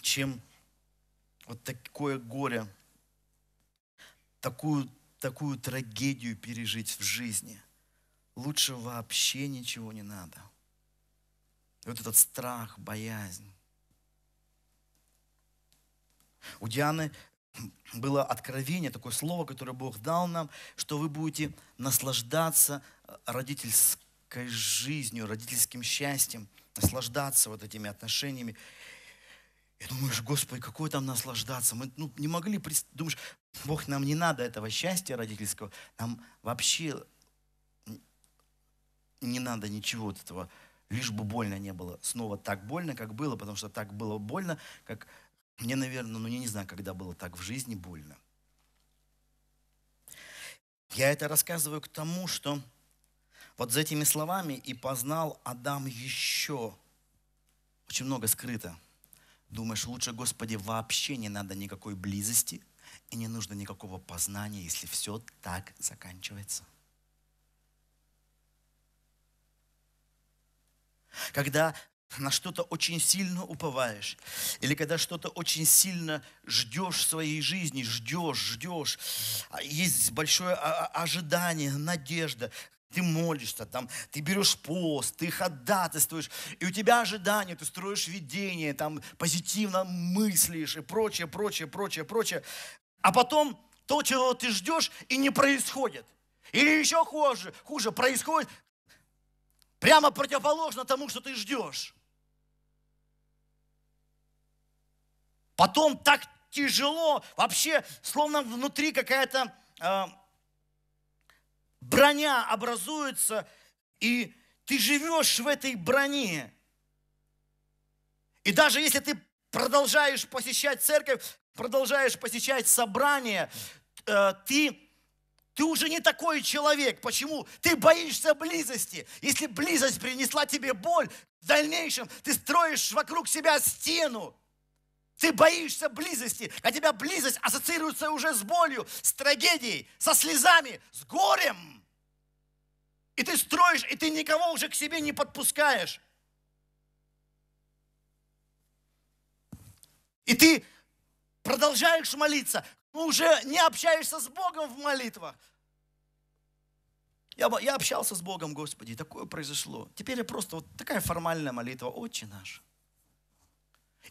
чем вот такое горе такую, такую трагедию пережить в жизни. Лучше вообще ничего не надо. вот этот страх, боязнь. У Дианы было откровение, такое слово, которое Бог дал нам, что вы будете наслаждаться родительской жизнью, родительским счастьем, наслаждаться вот этими отношениями. И думаешь, Господи, какое там наслаждаться? Мы ну, не могли, думаешь, Бог, нам не надо этого счастья родительского, нам вообще не надо ничего вот этого, лишь бы больно не было. Снова так больно, как было, потому что так было больно, как мне, наверное, ну я не знаю, когда было так в жизни больно. Я это рассказываю к тому, что вот за этими словами и познал Адам еще очень много скрыто – Думаешь, лучше, Господи, вообще не надо никакой близости и не нужно никакого познания, если все так заканчивается. Когда на что-то очень сильно уповаешь, или когда что-то очень сильно ждешь в своей жизни, ждешь, ждешь, а есть большое ожидание, надежда, ты молишься, там, ты берешь пост, ты ходатайствуешь, и у тебя ожидания, ты строишь видение, там, позитивно мыслишь и прочее, прочее, прочее, прочее. А потом то, чего ты ждешь, и не происходит. Или еще хуже, хуже происходит прямо противоположно тому, что ты ждешь. Потом так тяжело, вообще, словно внутри какая-то э, броня образуется, и ты живешь в этой броне. И даже если ты продолжаешь посещать церковь, продолжаешь посещать собрания, э, ты, ты уже не такой человек. Почему? Ты боишься близости. Если близость принесла тебе боль, в дальнейшем ты строишь вокруг себя стену. Ты боишься близости, а тебя близость ассоциируется уже с болью, с трагедией, со слезами, с горем. И ты строишь, и ты никого уже к себе не подпускаешь. И ты продолжаешь молиться, но уже не общаешься с Богом в молитвах. Я, я общался с Богом, Господи, такое произошло. Теперь я просто вот такая формальная молитва, Отче наш.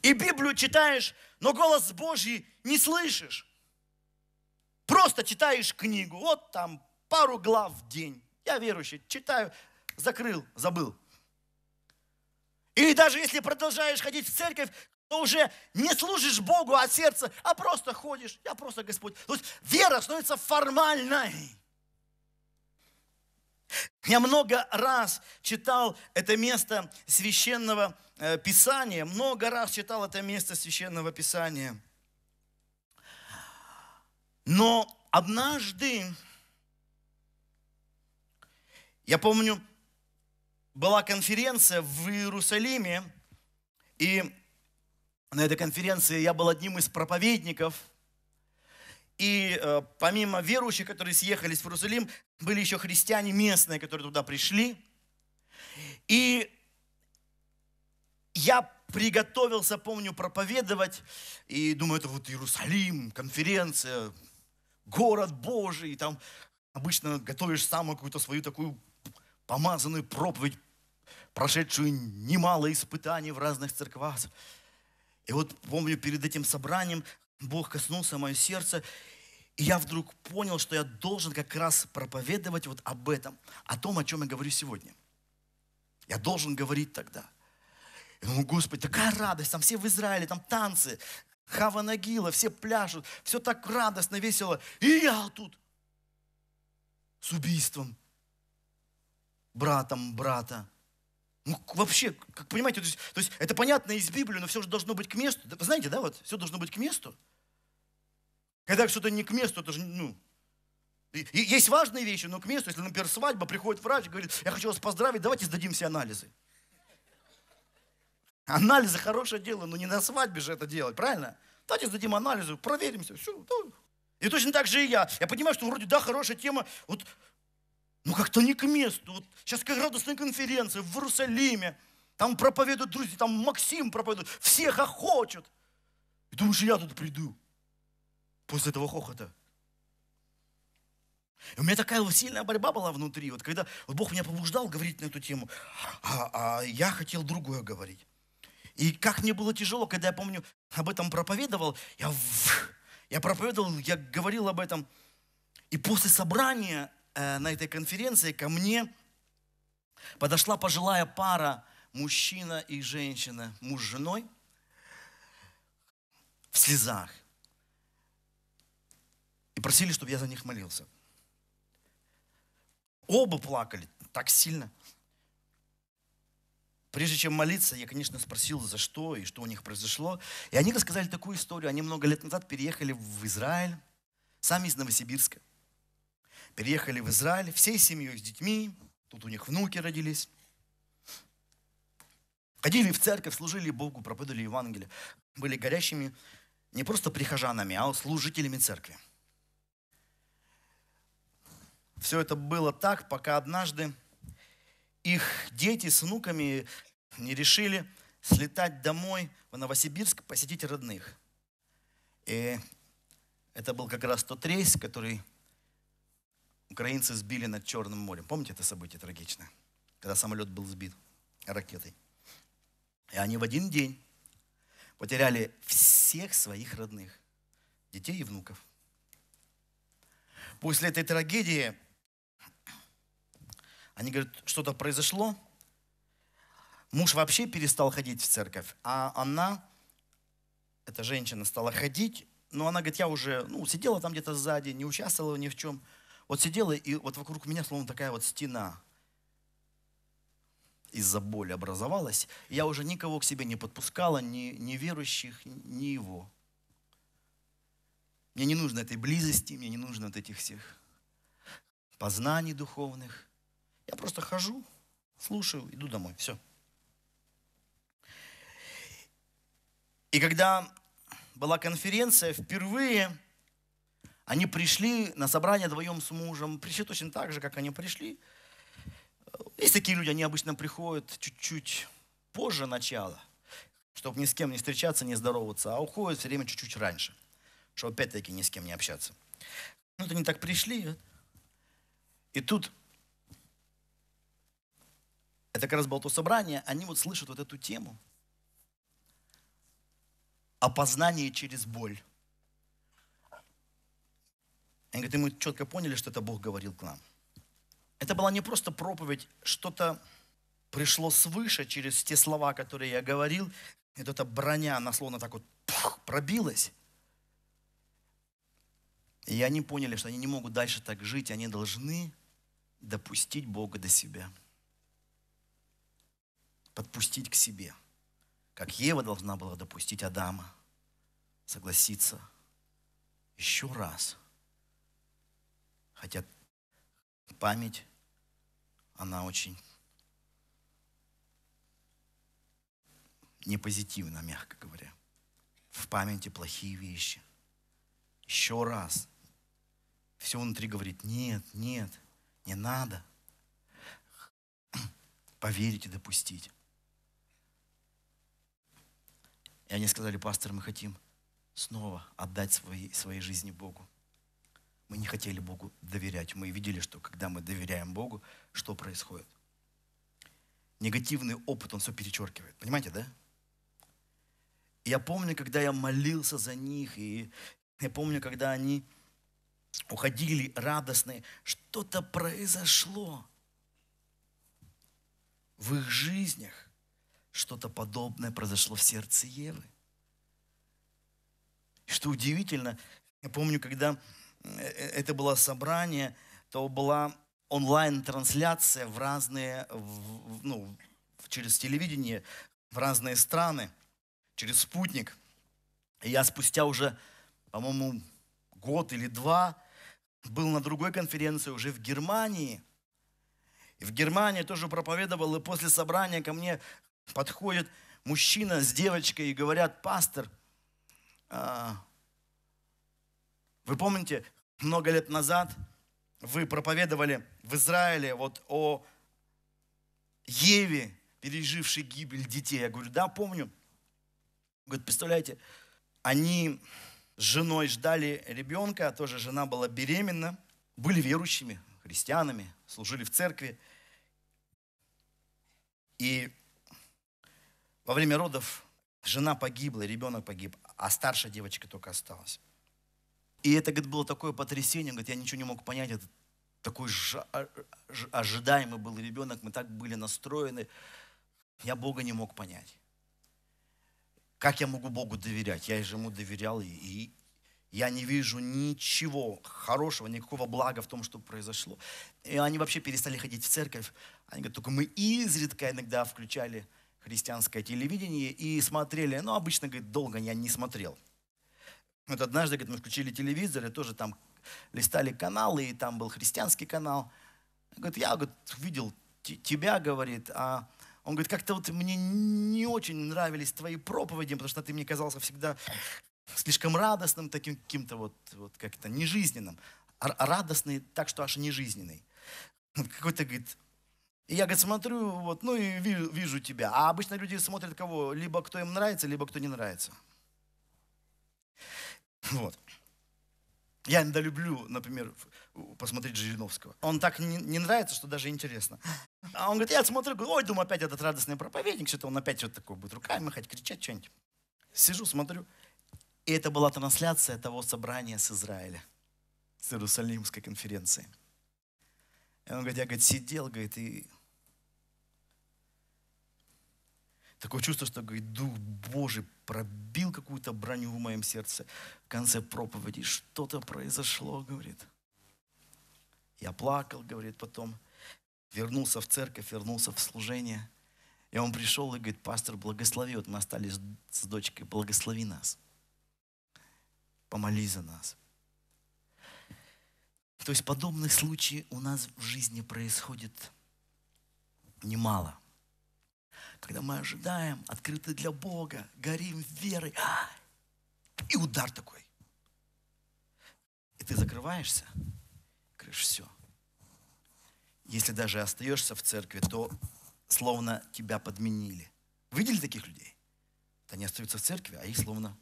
И Библию читаешь, но голос Божий не слышишь. Просто читаешь книгу, вот там пару глав в день. Я верующий, читаю, закрыл, забыл. И даже если продолжаешь ходить в церковь, то уже не служишь Богу от сердца, а просто ходишь. Я просто Господь. То есть вера становится формальной. Я много раз читал это место священного э, писания, много раз читал это место священного писания. Но однажды я помню, была конференция в Иерусалиме, и на этой конференции я был одним из проповедников. И э, помимо верующих, которые съехались в Иерусалим, были еще христиане местные, которые туда пришли. И я приготовился, помню, проповедовать. И думаю, это вот Иерусалим, конференция, город Божий. Там обычно готовишь сам какую-то свою такую помазанную проповедь, прошедшую немало испытаний в разных церквах. И вот помню, перед этим собранием Бог коснулся мое сердце, и я вдруг понял, что я должен как раз проповедовать вот об этом, о том, о чем я говорю сегодня. Я должен говорить тогда. Я думаю, Господи, такая радость, там все в Израиле, там танцы, Хава Нагила, все пляшут, все так радостно, весело. И я тут с убийством, братом брата. Ну, вообще, как понимаете, то есть, то есть это понятно из Библии, но все же должно быть к месту. Вы знаете, да, вот, все должно быть к месту. Когда что-то не к месту, это же, ну, и, и есть важные вещи, но к месту, если, например, свадьба, приходит врач, говорит, я хочу вас поздравить, давайте сдадим все анализы. Анализы хорошее дело, но не на свадьбе же это делать, правильно? Давайте сдадим анализы, проверимся, все. И точно так же и я. Я понимаю, что вроде, да, хорошая тема, вот ну как-то не к месту. Вот сейчас какая радостная конференция в Иерусалиме. Там проповедуют друзья, там Максим проповедует, всех хохочут. И думаешь, я тут приду после этого хохота. И у меня такая сильная борьба была внутри, вот когда вот Бог меня побуждал говорить на эту тему, а, а я хотел другое говорить. И как мне было тяжело, когда я помню, об этом проповедовал, я, я проповедовал, я говорил об этом. И после собрания Э, на этой конференции ко мне подошла пожилая пара, мужчина и женщина, муж с женой, в слезах. И просили, чтобы я за них молился. Оба плакали так сильно. Прежде чем молиться, я, конечно, спросил, за что и что у них произошло. И они рассказали такую историю. Они много лет назад переехали в Израиль, сами из Новосибирска переехали в Израиль всей семьей с детьми. Тут у них внуки родились. Ходили в церковь, служили Богу, проповедовали Евангелие. Были горящими не просто прихожанами, а служителями церкви. Все это было так, пока однажды их дети с внуками не решили слетать домой в Новосибирск, посетить родных. И это был как раз тот рейс, который украинцы сбили над Черным морем. Помните это событие трагичное? Когда самолет был сбит ракетой. И они в один день потеряли всех своих родных, детей и внуков. После этой трагедии они говорят, что-то произошло. Муж вообще перестал ходить в церковь, а она, эта женщина, стала ходить, но она говорит, я уже ну, сидела там где-то сзади, не участвовала ни в чем. Вот сидела, и вот вокруг меня словно такая вот стена из-за боли образовалась. Я уже никого к себе не подпускала, ни, ни верующих, ни его. Мне не нужно этой близости, мне не нужно вот этих всех познаний духовных. Я просто хожу, слушаю, иду домой. Все. И когда была конференция, впервые они пришли на собрание вдвоем с мужем, пришли точно так же, как они пришли. Есть такие люди, они обычно приходят чуть-чуть позже начала, чтобы ни с кем не встречаться, не здороваться, а уходят все время чуть-чуть раньше, чтобы опять-таки ни с кем не общаться. Ну, вот они так пришли, и тут, это как раз было то собрание, они вот слышат вот эту тему – опознание через боль. Они говорят, и мы четко поняли, что это Бог говорил к нам. Это была не просто проповедь, что-то пришло свыше через те слова, которые я говорил. И вот эта броня, она словно так вот пух, пробилась. И они поняли, что они не могут дальше так жить, они должны допустить Бога до себя. Подпустить к себе – как Ева должна была допустить Адама, согласиться еще раз. Хотя память, она очень не позитивна, мягко говоря. В памяти плохие вещи. Еще раз. Все внутри говорит, нет, нет, не надо. Поверить и допустить. И они сказали, пастор, мы хотим снова отдать свои, своей жизни Богу. Мы не хотели Богу доверять. Мы видели, что когда мы доверяем Богу, что происходит? Негативный опыт, он все перечеркивает. Понимаете, да? Я помню, когда я молился за них, и я помню, когда они уходили радостные, что-то произошло в их жизнях что-то подобное произошло в сердце Евы. И что удивительно, я помню, когда э, это было собрание, то была онлайн-трансляция в разные, ну, через телевидение, в разные страны, через спутник. И я спустя уже, по-моему, год или два был на другой конференции уже в Германии. И в Германии тоже проповедовал, и после собрания ко мне подходит мужчина с девочкой и говорят, пастор, а, вы помните, много лет назад вы проповедовали в Израиле вот о Еве, пережившей гибель детей. Я говорю, да, помню. Говорит, представляете, они с женой ждали ребенка, тоже жена была беременна, были верующими, христианами, служили в церкви. И во время родов жена погибла, ребенок погиб, а старшая девочка только осталась. И это, говорит, было такое потрясение, говорит, я ничего не мог понять, это такой а, ожидаемый был ребенок, мы так были настроены, я Бога не мог понять. Как я могу Богу доверять? Я же Ему доверял, и я не вижу ничего хорошего, никакого блага в том, что произошло. И они вообще перестали ходить в церковь. Они говорят, только мы изредка иногда включали христианское телевидение и смотрели, ну, обычно, говорит, долго я не смотрел. Вот однажды, говорит, мы включили телевизор, и тоже там листали каналы, и там был христианский канал. Говорит, я говорит, видел тебя, говорит, а он говорит, как-то вот мне не очень нравились твои проповеди, потому что ты мне казался всегда слишком радостным, таким каким-то вот, вот как-то нежизненным. А радостный так, что аж нежизненный. Какой-то, говорит, и я, говорит, смотрю, вот, ну и вижу, вижу тебя. А обычно люди смотрят кого? Либо кто им нравится, либо кто не нравится. Вот. Я иногда люблю, например, посмотреть Жириновского. Он так не, не нравится, что даже интересно. А он говорит, я смотрю, говорю, ой, думаю, опять этот радостный проповедник, что-то он опять что-то такое будет руками махать, кричать что-нибудь. Сижу, смотрю. И это была трансляция того собрания с Израиля, с Иерусалимской конференции. И он говорит, я говорит, сидел, говорит, и Такое чувство, что, говорит, Дух Божий пробил какую-то броню в моем сердце. В конце проповеди что-то произошло, говорит. Я плакал, говорит, потом. Вернулся в церковь, вернулся в служение. И он пришел и говорит, пастор, благослови. Вот мы остались с дочкой, благослови нас. Помолись за нас. То есть подобных случаев у нас в жизни происходит немало – когда мы ожидаем, открыты для Бога, горим верой. И удар такой. И ты закрываешься, говоришь, все. Если даже остаешься в церкви, то словно тебя подменили. Видели таких людей? Они остаются в церкви, а их словно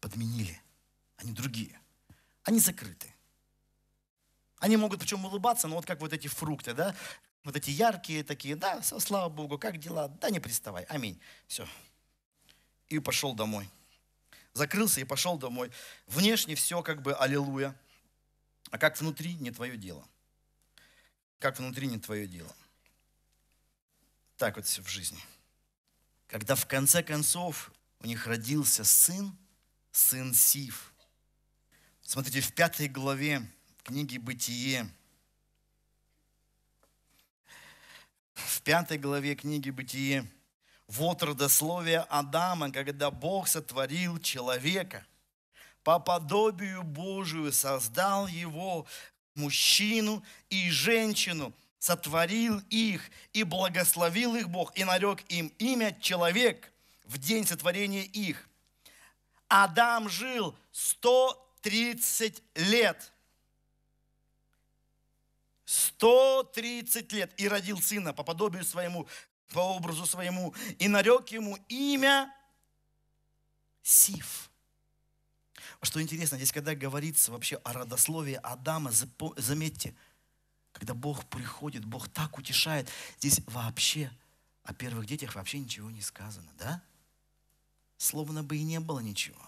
подменили. Они другие. Они закрыты. Они могут причем улыбаться, но вот как вот эти фрукты, да, вот эти яркие такие, да, слава Богу, как дела? Да не приставай, аминь. Все. И пошел домой. Закрылся и пошел домой. Внешне все как бы аллилуйя. А как внутри, не твое дело. Как внутри, не твое дело. Так вот все в жизни. Когда в конце концов у них родился сын, сын Сив. Смотрите, в пятой главе книги «Бытие», в пятой главе книги «Бытие», вот родословие Адама, когда Бог сотворил человека, по подобию Божию создал его, мужчину и женщину, сотворил их и благословил их Бог, и нарек им имя человек в день сотворения их. Адам жил 130 лет. 130 лет и родил сына по подобию своему, по образу своему, и нарек ему имя Сиф. Что интересно, здесь, когда говорится вообще о родословии Адама, заметьте, когда Бог приходит, Бог так утешает, здесь вообще о первых детях вообще ничего не сказано, да? Словно бы и не было ничего.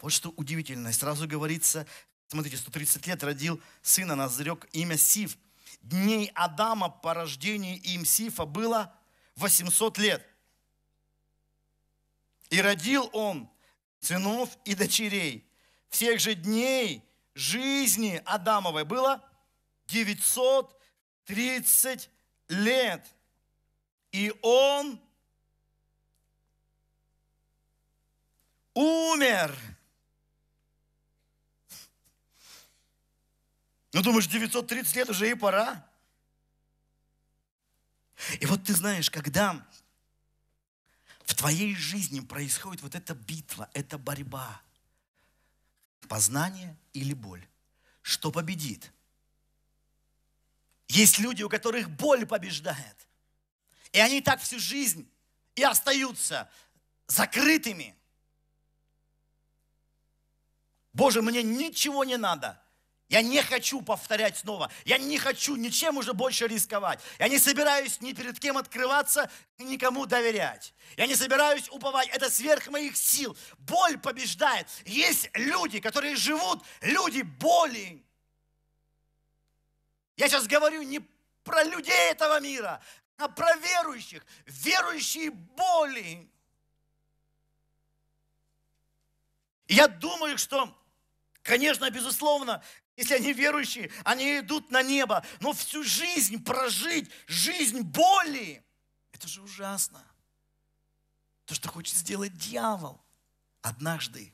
Вот что удивительно. Сразу говорится, смотрите, 130 лет родил сына, назрек имя Сив. Дней Адама по рождению им Сифа было 800 лет. И родил он сынов и дочерей. Всех же дней жизни Адамовой было 930 лет. И он умер. Ну, думаешь, 930 лет уже и пора. И вот ты знаешь, когда в твоей жизни происходит вот эта битва, эта борьба, познание или боль, что победит? Есть люди, у которых боль побеждает. И они так всю жизнь и остаются закрытыми. Боже, мне ничего не надо. Я не хочу повторять снова. Я не хочу ничем уже больше рисковать. Я не собираюсь ни перед кем открываться, никому доверять. Я не собираюсь уповать. Это сверх моих сил. Боль побеждает. Есть люди, которые живут, люди боли. Я сейчас говорю не про людей этого мира, а про верующих. Верующие боли. я думаю, что Конечно, безусловно, если они верующие, они идут на небо. Но всю жизнь прожить, жизнь боли, это же ужасно. То, что хочет сделать дьявол. Однажды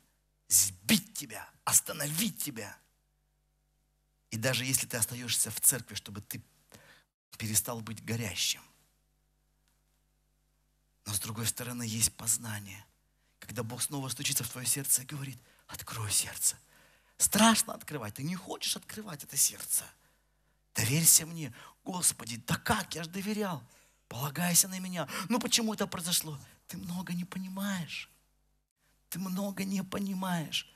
сбить тебя, остановить тебя. И даже если ты остаешься в церкви, чтобы ты перестал быть горящим. Но с другой стороны есть познание. Когда Бог снова стучится в твое сердце и говорит, открой сердце – Страшно открывать. Ты не хочешь открывать это сердце. Доверься мне. Господи, да как? Я же доверял. Полагайся на меня. Ну почему это произошло? Ты много не понимаешь. Ты много не понимаешь.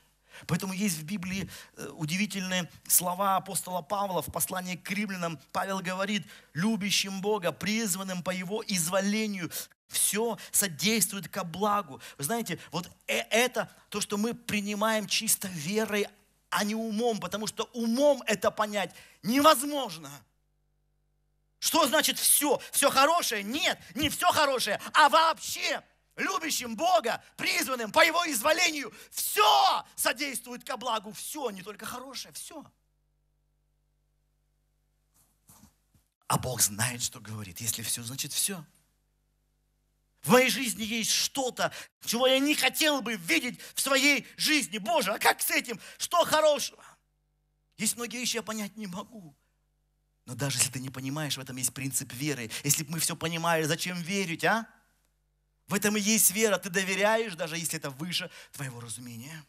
Поэтому есть в Библии э, удивительные слова апостола Павла в послании к римлянам. Павел говорит, любящим Бога, призванным по Его изволению, все содействует ко благу. Вы знаете, вот э, это то, что мы принимаем чисто верой, а не умом, потому что умом это понять невозможно. Что значит все? Все хорошее? Нет, не все хорошее, а вообще любящим Бога, призванным по Его изволению, все содействует ко благу, все, не только хорошее, все. А Бог знает, что говорит. Если все, значит все. В моей жизни есть что-то, чего я не хотел бы видеть в своей жизни. Боже, а как с этим? Что хорошего? Есть многие вещи, я понять не могу. Но даже если ты не понимаешь, в этом есть принцип веры. Если бы мы все понимали, зачем верить, а? В этом и есть вера. Ты доверяешь, даже если это выше твоего разумения.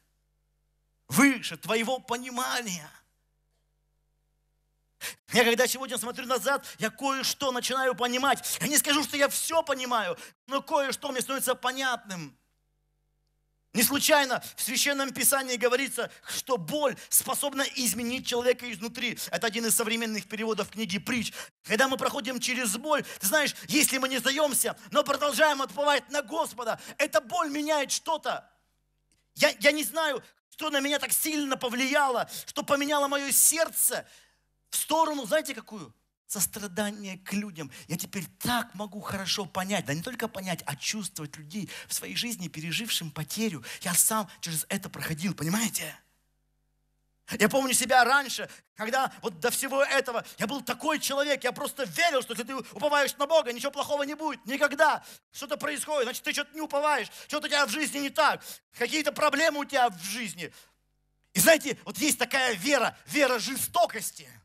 Выше твоего понимания. Я когда сегодня смотрю назад, я кое-что начинаю понимать. Я не скажу, что я все понимаю, но кое-что мне становится понятным. Не случайно в Священном Писании говорится, что боль способна изменить человека изнутри. Это один из современных переводов книги «Притч». Когда мы проходим через боль, ты знаешь, если мы не сдаемся, но продолжаем отплывать на Господа, эта боль меняет что-то. Я, я не знаю, что на меня так сильно повлияло, что поменяло мое сердце в сторону, знаете, какую? сострадание к людям. Я теперь так могу хорошо понять, да не только понять, а чувствовать людей в своей жизни, пережившим потерю. Я сам через это проходил, понимаете? Я помню себя раньше, когда вот до всего этого я был такой человек, я просто верил, что если ты уповаешь на Бога, ничего плохого не будет. Никогда. Что-то происходит, значит, ты что-то не уповаешь, что-то у тебя в жизни не так, какие-то проблемы у тебя в жизни. И знаете, вот есть такая вера, вера жестокости –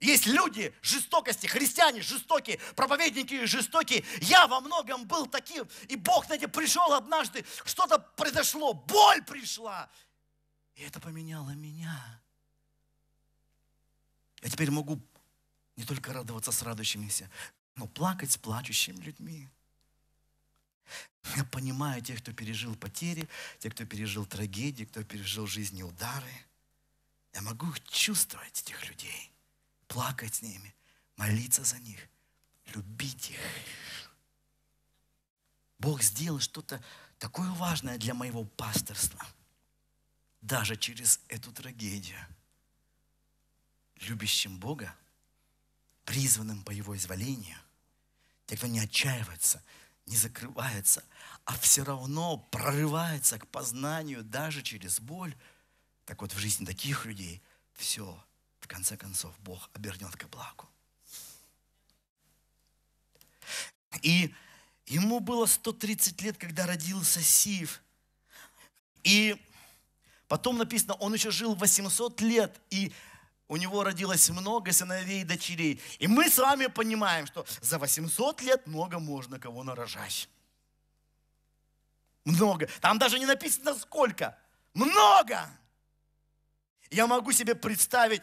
есть люди жестокости, христиане жестокие, проповедники жестокие. Я во многом был таким. И Бог, знаете, пришел однажды, что-то произошло, боль пришла. И это поменяло меня. Я теперь могу не только радоваться с радующимися, но плакать с плачущими людьми. Я понимаю тех, кто пережил потери, тех, кто пережил трагедии, кто пережил жизни удары. Я могу чувствовать этих людей плакать с ними, молиться за них, любить их. Бог сделал что-то такое важное для моего пасторства, даже через эту трагедию. Любящим Бога, призванным по Его изволению, те, кто не отчаивается, не закрывается, а все равно прорывается к познанию даже через боль, так вот в жизни таких людей все конце концов Бог обернет к благу. И ему было 130 лет, когда родился Сив. И потом написано, он еще жил 800 лет, и у него родилось много сыновей и дочерей. И мы с вами понимаем, что за 800 лет много можно кого нарожать. Много. Там даже не написано сколько. Много. Я могу себе представить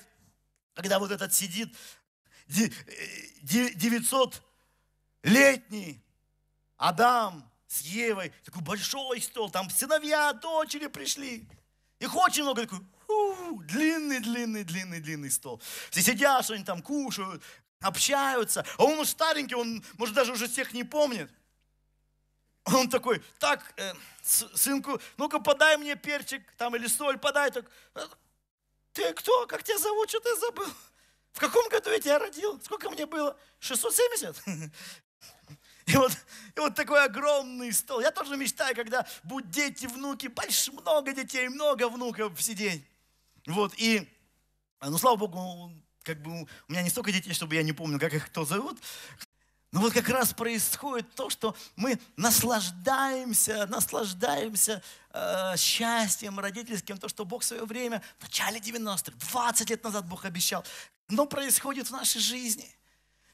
когда вот этот сидит 900-летний э, Адам с Евой, такой большой стол, там сыновья, дочери пришли. Их очень много, такой длинный, длинный, длинный, длинный стол. Все сидят, что-нибудь там кушают, общаются. А он уж старенький, он, может, даже уже всех не помнит. Он такой, так, э, сынку, ну-ка подай мне перчик, там, или соль подай. Так, ты кто? Как тебя зовут? Что ты забыл? В каком году я тебя родил? Сколько мне было? 670? И вот, и вот такой огромный стол. Я тоже мечтаю, когда будут дети, внуки, больше, много детей, много внуков в день. Вот, и, ну, слава Богу, как бы у меня не столько детей, чтобы я не помню, как их кто зовут. Но вот как раз происходит то, что мы наслаждаемся, наслаждаемся э, счастьем родительским, то, что Бог в свое время, в начале 90-х, 20 лет назад Бог обещал, но происходит в нашей жизни.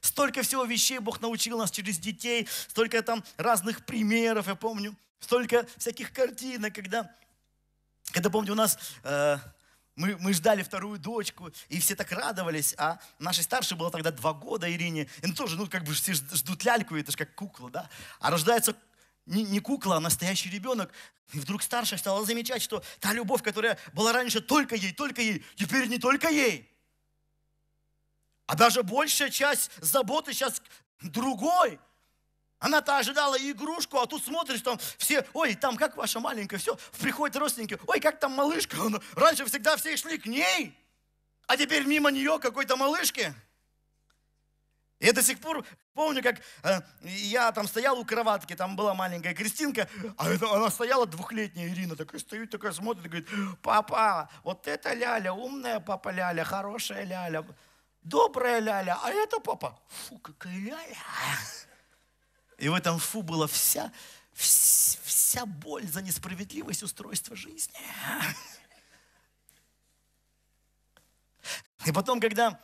Столько всего вещей Бог научил нас через детей, столько там разных примеров, я помню, столько всяких картинок, когда, когда помню, у нас э, мы, мы ждали вторую дочку, и все так радовались, а нашей старшей было тогда два года, Ирине, и ну, тоже, ну, как бы все ждут ляльку, это же как кукла, да, а рождается не, не кукла, а настоящий ребенок, и вдруг старшая стала замечать, что та любовь, которая была раньше только ей, только ей, теперь не только ей, а даже большая часть заботы сейчас другой – она-то ожидала игрушку, а тут смотришь, там все, ой, там как ваша маленькая, все, приходят родственники, ой, как там малышка. Раньше всегда все шли к ней, а теперь мимо нее какой-то малышки. Я до сих пор помню, как э, я там стоял у кроватки, там была маленькая Кристинка, а это, она стояла двухлетняя Ирина, такая стоит, такая смотрит говорит, папа, вот это Ляля, умная папа Ляля, хорошая Ляля, добрая Ляля, а это папа, фу, какая Ляля. И в этом фу была вся, вся боль за несправедливость устройства жизни. И потом, когда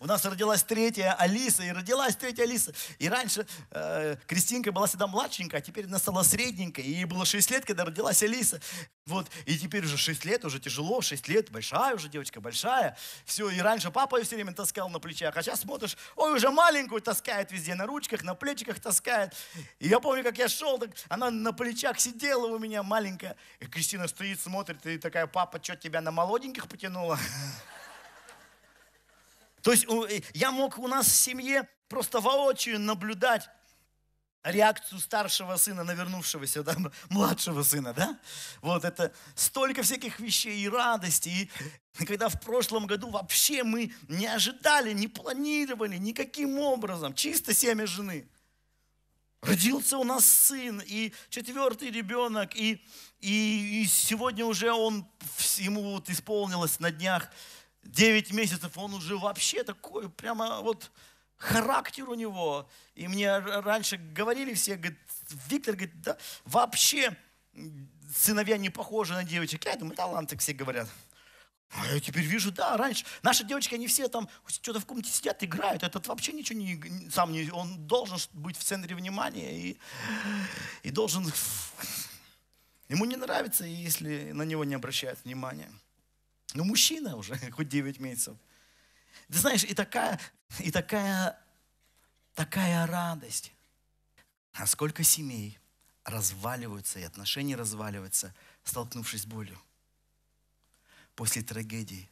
у нас родилась третья Алиса, и родилась третья Алиса. И раньше э, Кристинка была всегда младшенькая, а теперь она стала средненькой. И ей было 6 лет, когда родилась Алиса. Вот. И теперь уже 6 лет, уже тяжело, 6 лет, большая уже девочка, большая. Все, и раньше папа ее все время таскал на плечах, а сейчас смотришь, ой, уже маленькую таскает везде, на ручках, на плечиках таскает. И я помню, как я шел, так она на плечах сидела у меня маленькая. И Кристина стоит, смотрит, и такая, папа, что тебя на молоденьких потянуло? То есть я мог у нас в семье просто воочию наблюдать реакцию старшего сына на вернувшегося, да, младшего сына, да? Вот это столько всяких вещей и радости. И когда в прошлом году вообще мы не ожидали, не планировали никаким образом, чисто семя жены. Родился у нас сын, и четвертый ребенок, и, и, и сегодня уже он, ему вот исполнилось на днях 9 месяцев он уже вообще такой, прямо вот характер у него. И мне раньше говорили все, говорит, Виктор говорит, да вообще сыновья не похожи на девочек. Я думаю, таланты все говорят. А я теперь вижу, да, раньше наши девочки, они все там что-то в комнате сидят, играют. Этот вообще ничего не, сам не, он должен быть в центре внимания и, и должен, ему не нравится, если на него не обращают внимания. Ну, мужчина уже, хоть 9 месяцев. Ты знаешь, и такая, и такая, такая радость. А сколько семей разваливаются, и отношения разваливаются, столкнувшись с болью. После трагедии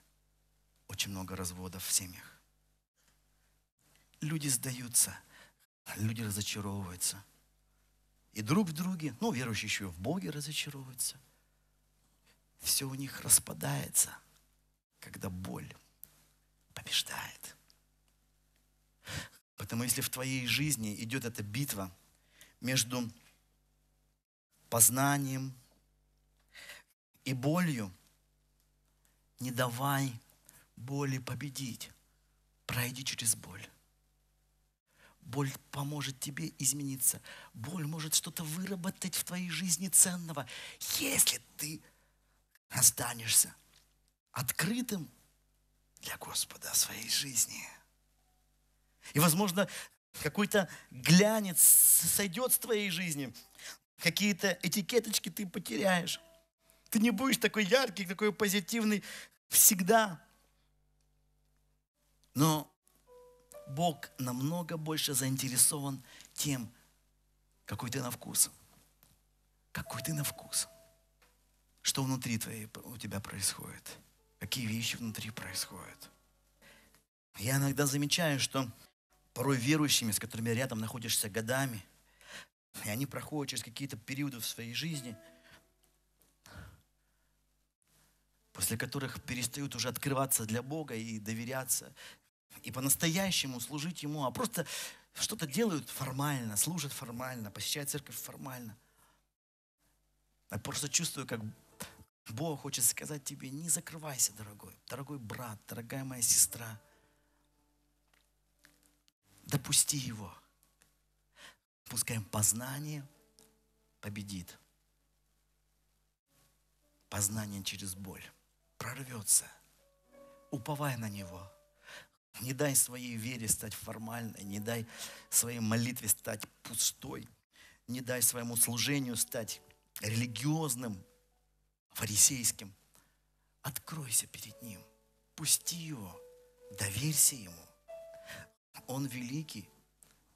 очень много разводов в семьях. Люди сдаются, люди разочаровываются. И друг в друге, ну, верующие еще в Боге разочаровываются. Все у них распадается – когда боль побеждает. Потому если в твоей жизни идет эта битва между познанием и болью, не давай боли победить. Пройди через боль. Боль поможет тебе измениться. Боль может что-то выработать в твоей жизни ценного, если ты останешься открытым для Господа своей жизни. И, возможно, какой-то глянец сойдет с твоей жизни. Какие-то этикеточки ты потеряешь. Ты не будешь такой яркий, такой позитивный всегда. Но Бог намного больше заинтересован тем, какой ты на вкус. Какой ты на вкус. Что внутри твоей, у тебя происходит какие вещи внутри происходят. Я иногда замечаю, что порой верующими, с которыми рядом находишься годами, и они проходят через какие-то периоды в своей жизни, после которых перестают уже открываться для Бога и доверяться, и по-настоящему служить Ему, а просто что-то делают формально, служат формально, посещают церковь формально. Я просто чувствую, как Бог хочет сказать тебе, не закрывайся, дорогой, дорогой брат, дорогая моя сестра. Допусти его. Пускай познание победит. Познание через боль прорвется. Уповай на него. Не дай своей вере стать формальной, не дай своей молитве стать пустой, не дай своему служению стать религиозным, фарисейским. Откройся перед Ним, пусти Его, доверься Ему. Он великий,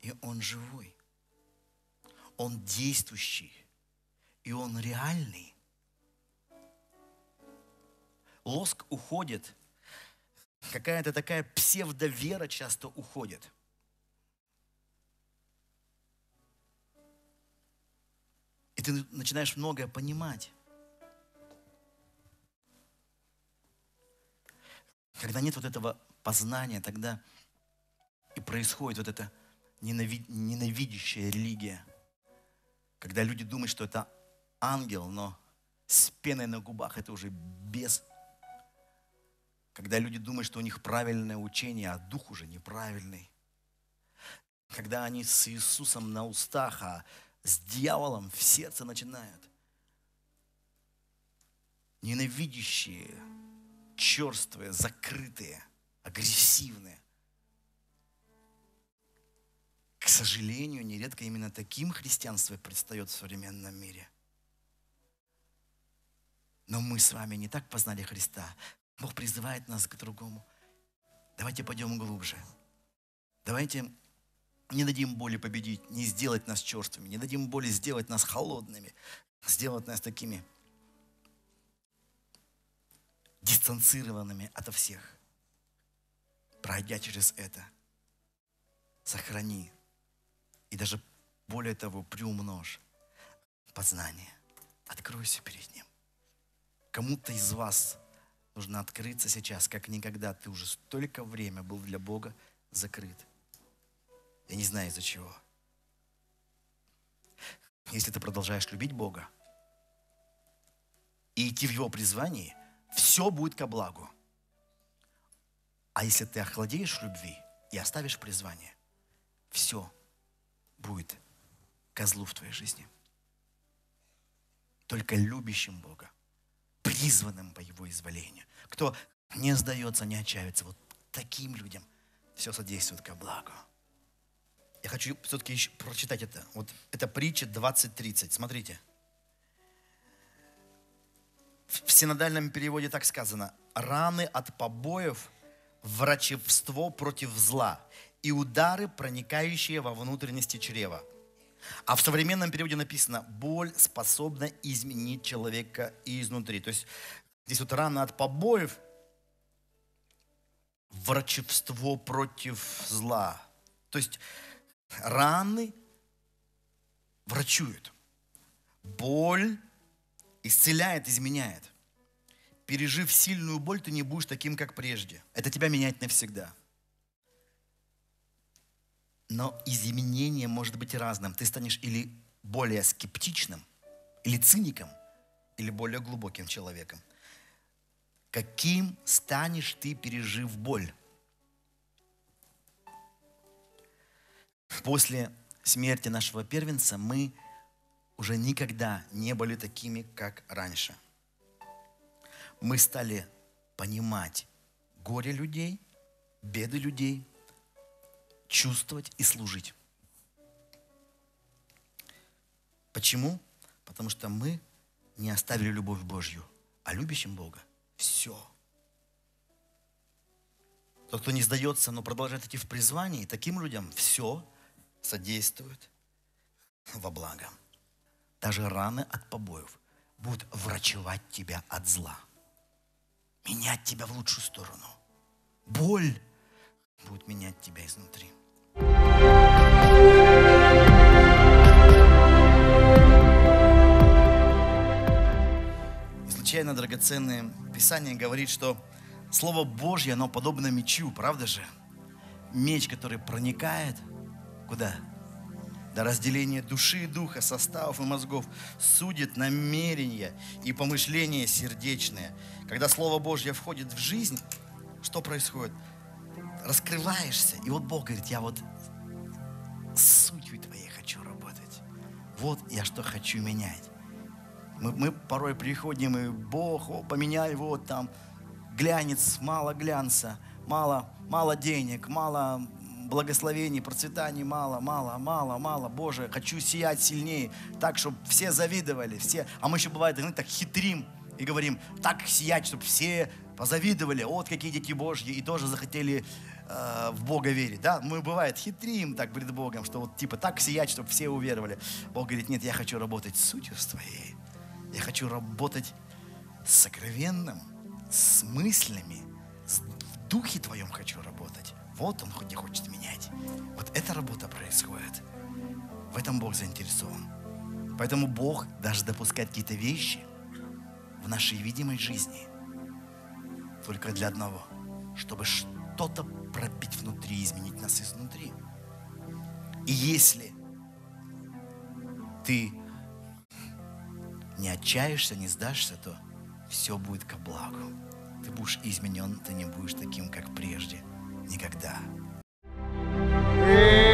и Он живой. Он действующий, и Он реальный. Лоск уходит. Какая-то такая псевдовера часто уходит. И ты начинаешь многое понимать. Когда нет вот этого познания, тогда и происходит вот эта ненавидящая религия. Когда люди думают, что это ангел, но с пеной на губах это уже без. Когда люди думают, что у них правильное учение, а дух уже неправильный. Когда они с Иисусом на устах, а с дьяволом в сердце начинают. Ненавидящие, черствые, закрытые, агрессивные. К сожалению, нередко именно таким христианство предстает в современном мире. Но мы с вами не так познали Христа. Бог призывает нас к другому. Давайте пойдем глубже. Давайте не дадим боли победить, не сделать нас черствыми, не дадим боли сделать нас холодными, сделать нас такими дистанцированными ото всех. Пройдя через это, сохрани и даже более того, приумножь познание. Откройся перед Ним. Кому-то из вас нужно открыться сейчас, как никогда. Ты уже столько время был для Бога закрыт. Я не знаю из-за чего. Если ты продолжаешь любить Бога и идти в Его призвании, все будет ко благу. А если ты охладеешь любви и оставишь призвание, все будет козлу в твоей жизни. Только любящим Бога, призванным по Его изволению, кто не сдается, не отчаивается, вот таким людям все содействует ко благу. Я хочу все-таки прочитать это. Вот это притча 20.30. Смотрите. В синодальном переводе так сказано. Раны от побоев, врачевство против зла и удары, проникающие во внутренности чрева. А в современном переводе написано, боль способна изменить человека изнутри. То есть здесь вот рана от побоев, врачевство против зла. То есть раны врачуют. Боль исцеляет, изменяет. Пережив сильную боль, ты не будешь таким, как прежде. Это тебя меняет навсегда. Но изменение может быть разным. Ты станешь или более скептичным, или циником, или более глубоким человеком. Каким станешь ты, пережив боль? После смерти нашего первенца мы уже никогда не были такими, как раньше. Мы стали понимать горе людей, беды людей, чувствовать и служить. Почему? Потому что мы не оставили любовь Божью, а любящим Бога все. Тот, кто не сдается, но продолжает идти в призвании, таким людям все содействует во благо. Даже раны от побоев будут врачевать тебя от зла. Менять тебя в лучшую сторону. Боль будет менять тебя изнутри. И случайно драгоценное Писание говорит, что Слово Божье, оно подобно мечу, правда же? Меч, который проникает куда? До разделения души и духа, составов и мозгов, судит намерения и помышления сердечные. Когда Слово Божье входит в жизнь, что происходит? раскрываешься. И вот Бог говорит, я вот с сутью твоей хочу работать. Вот я что хочу менять. Мы, мы порой приходим, и Бог, о, поменяй вот там, глянец, мало глянца, мало, мало денег, мало благословений, процветаний мало, мало, мало, мало. Боже, хочу сиять сильнее, так, чтобы все завидовали, все. А мы еще бывает, так хитрим и говорим, так сиять, чтобы все позавидовали, вот какие дети Божьи, и тоже захотели э, в Бога верить. Да? Мы, бывает, хитрим так перед Богом, что вот типа так сиять, чтобы все уверовали. Бог говорит, нет, я хочу работать сутью с твоей. Я хочу работать с сокровенным, с мыслями, с духе твоем хочу работать. Вот он где хочет менять. Вот эта работа происходит. В этом Бог заинтересован. Поэтому Бог даже допускает какие-то вещи в нашей видимой жизни – только для одного, чтобы что-то пробить внутри, изменить нас изнутри. И если ты не отчаешься, не сдашься, то все будет ко благу. Ты будешь изменен, ты не будешь таким, как прежде никогда. Yeah.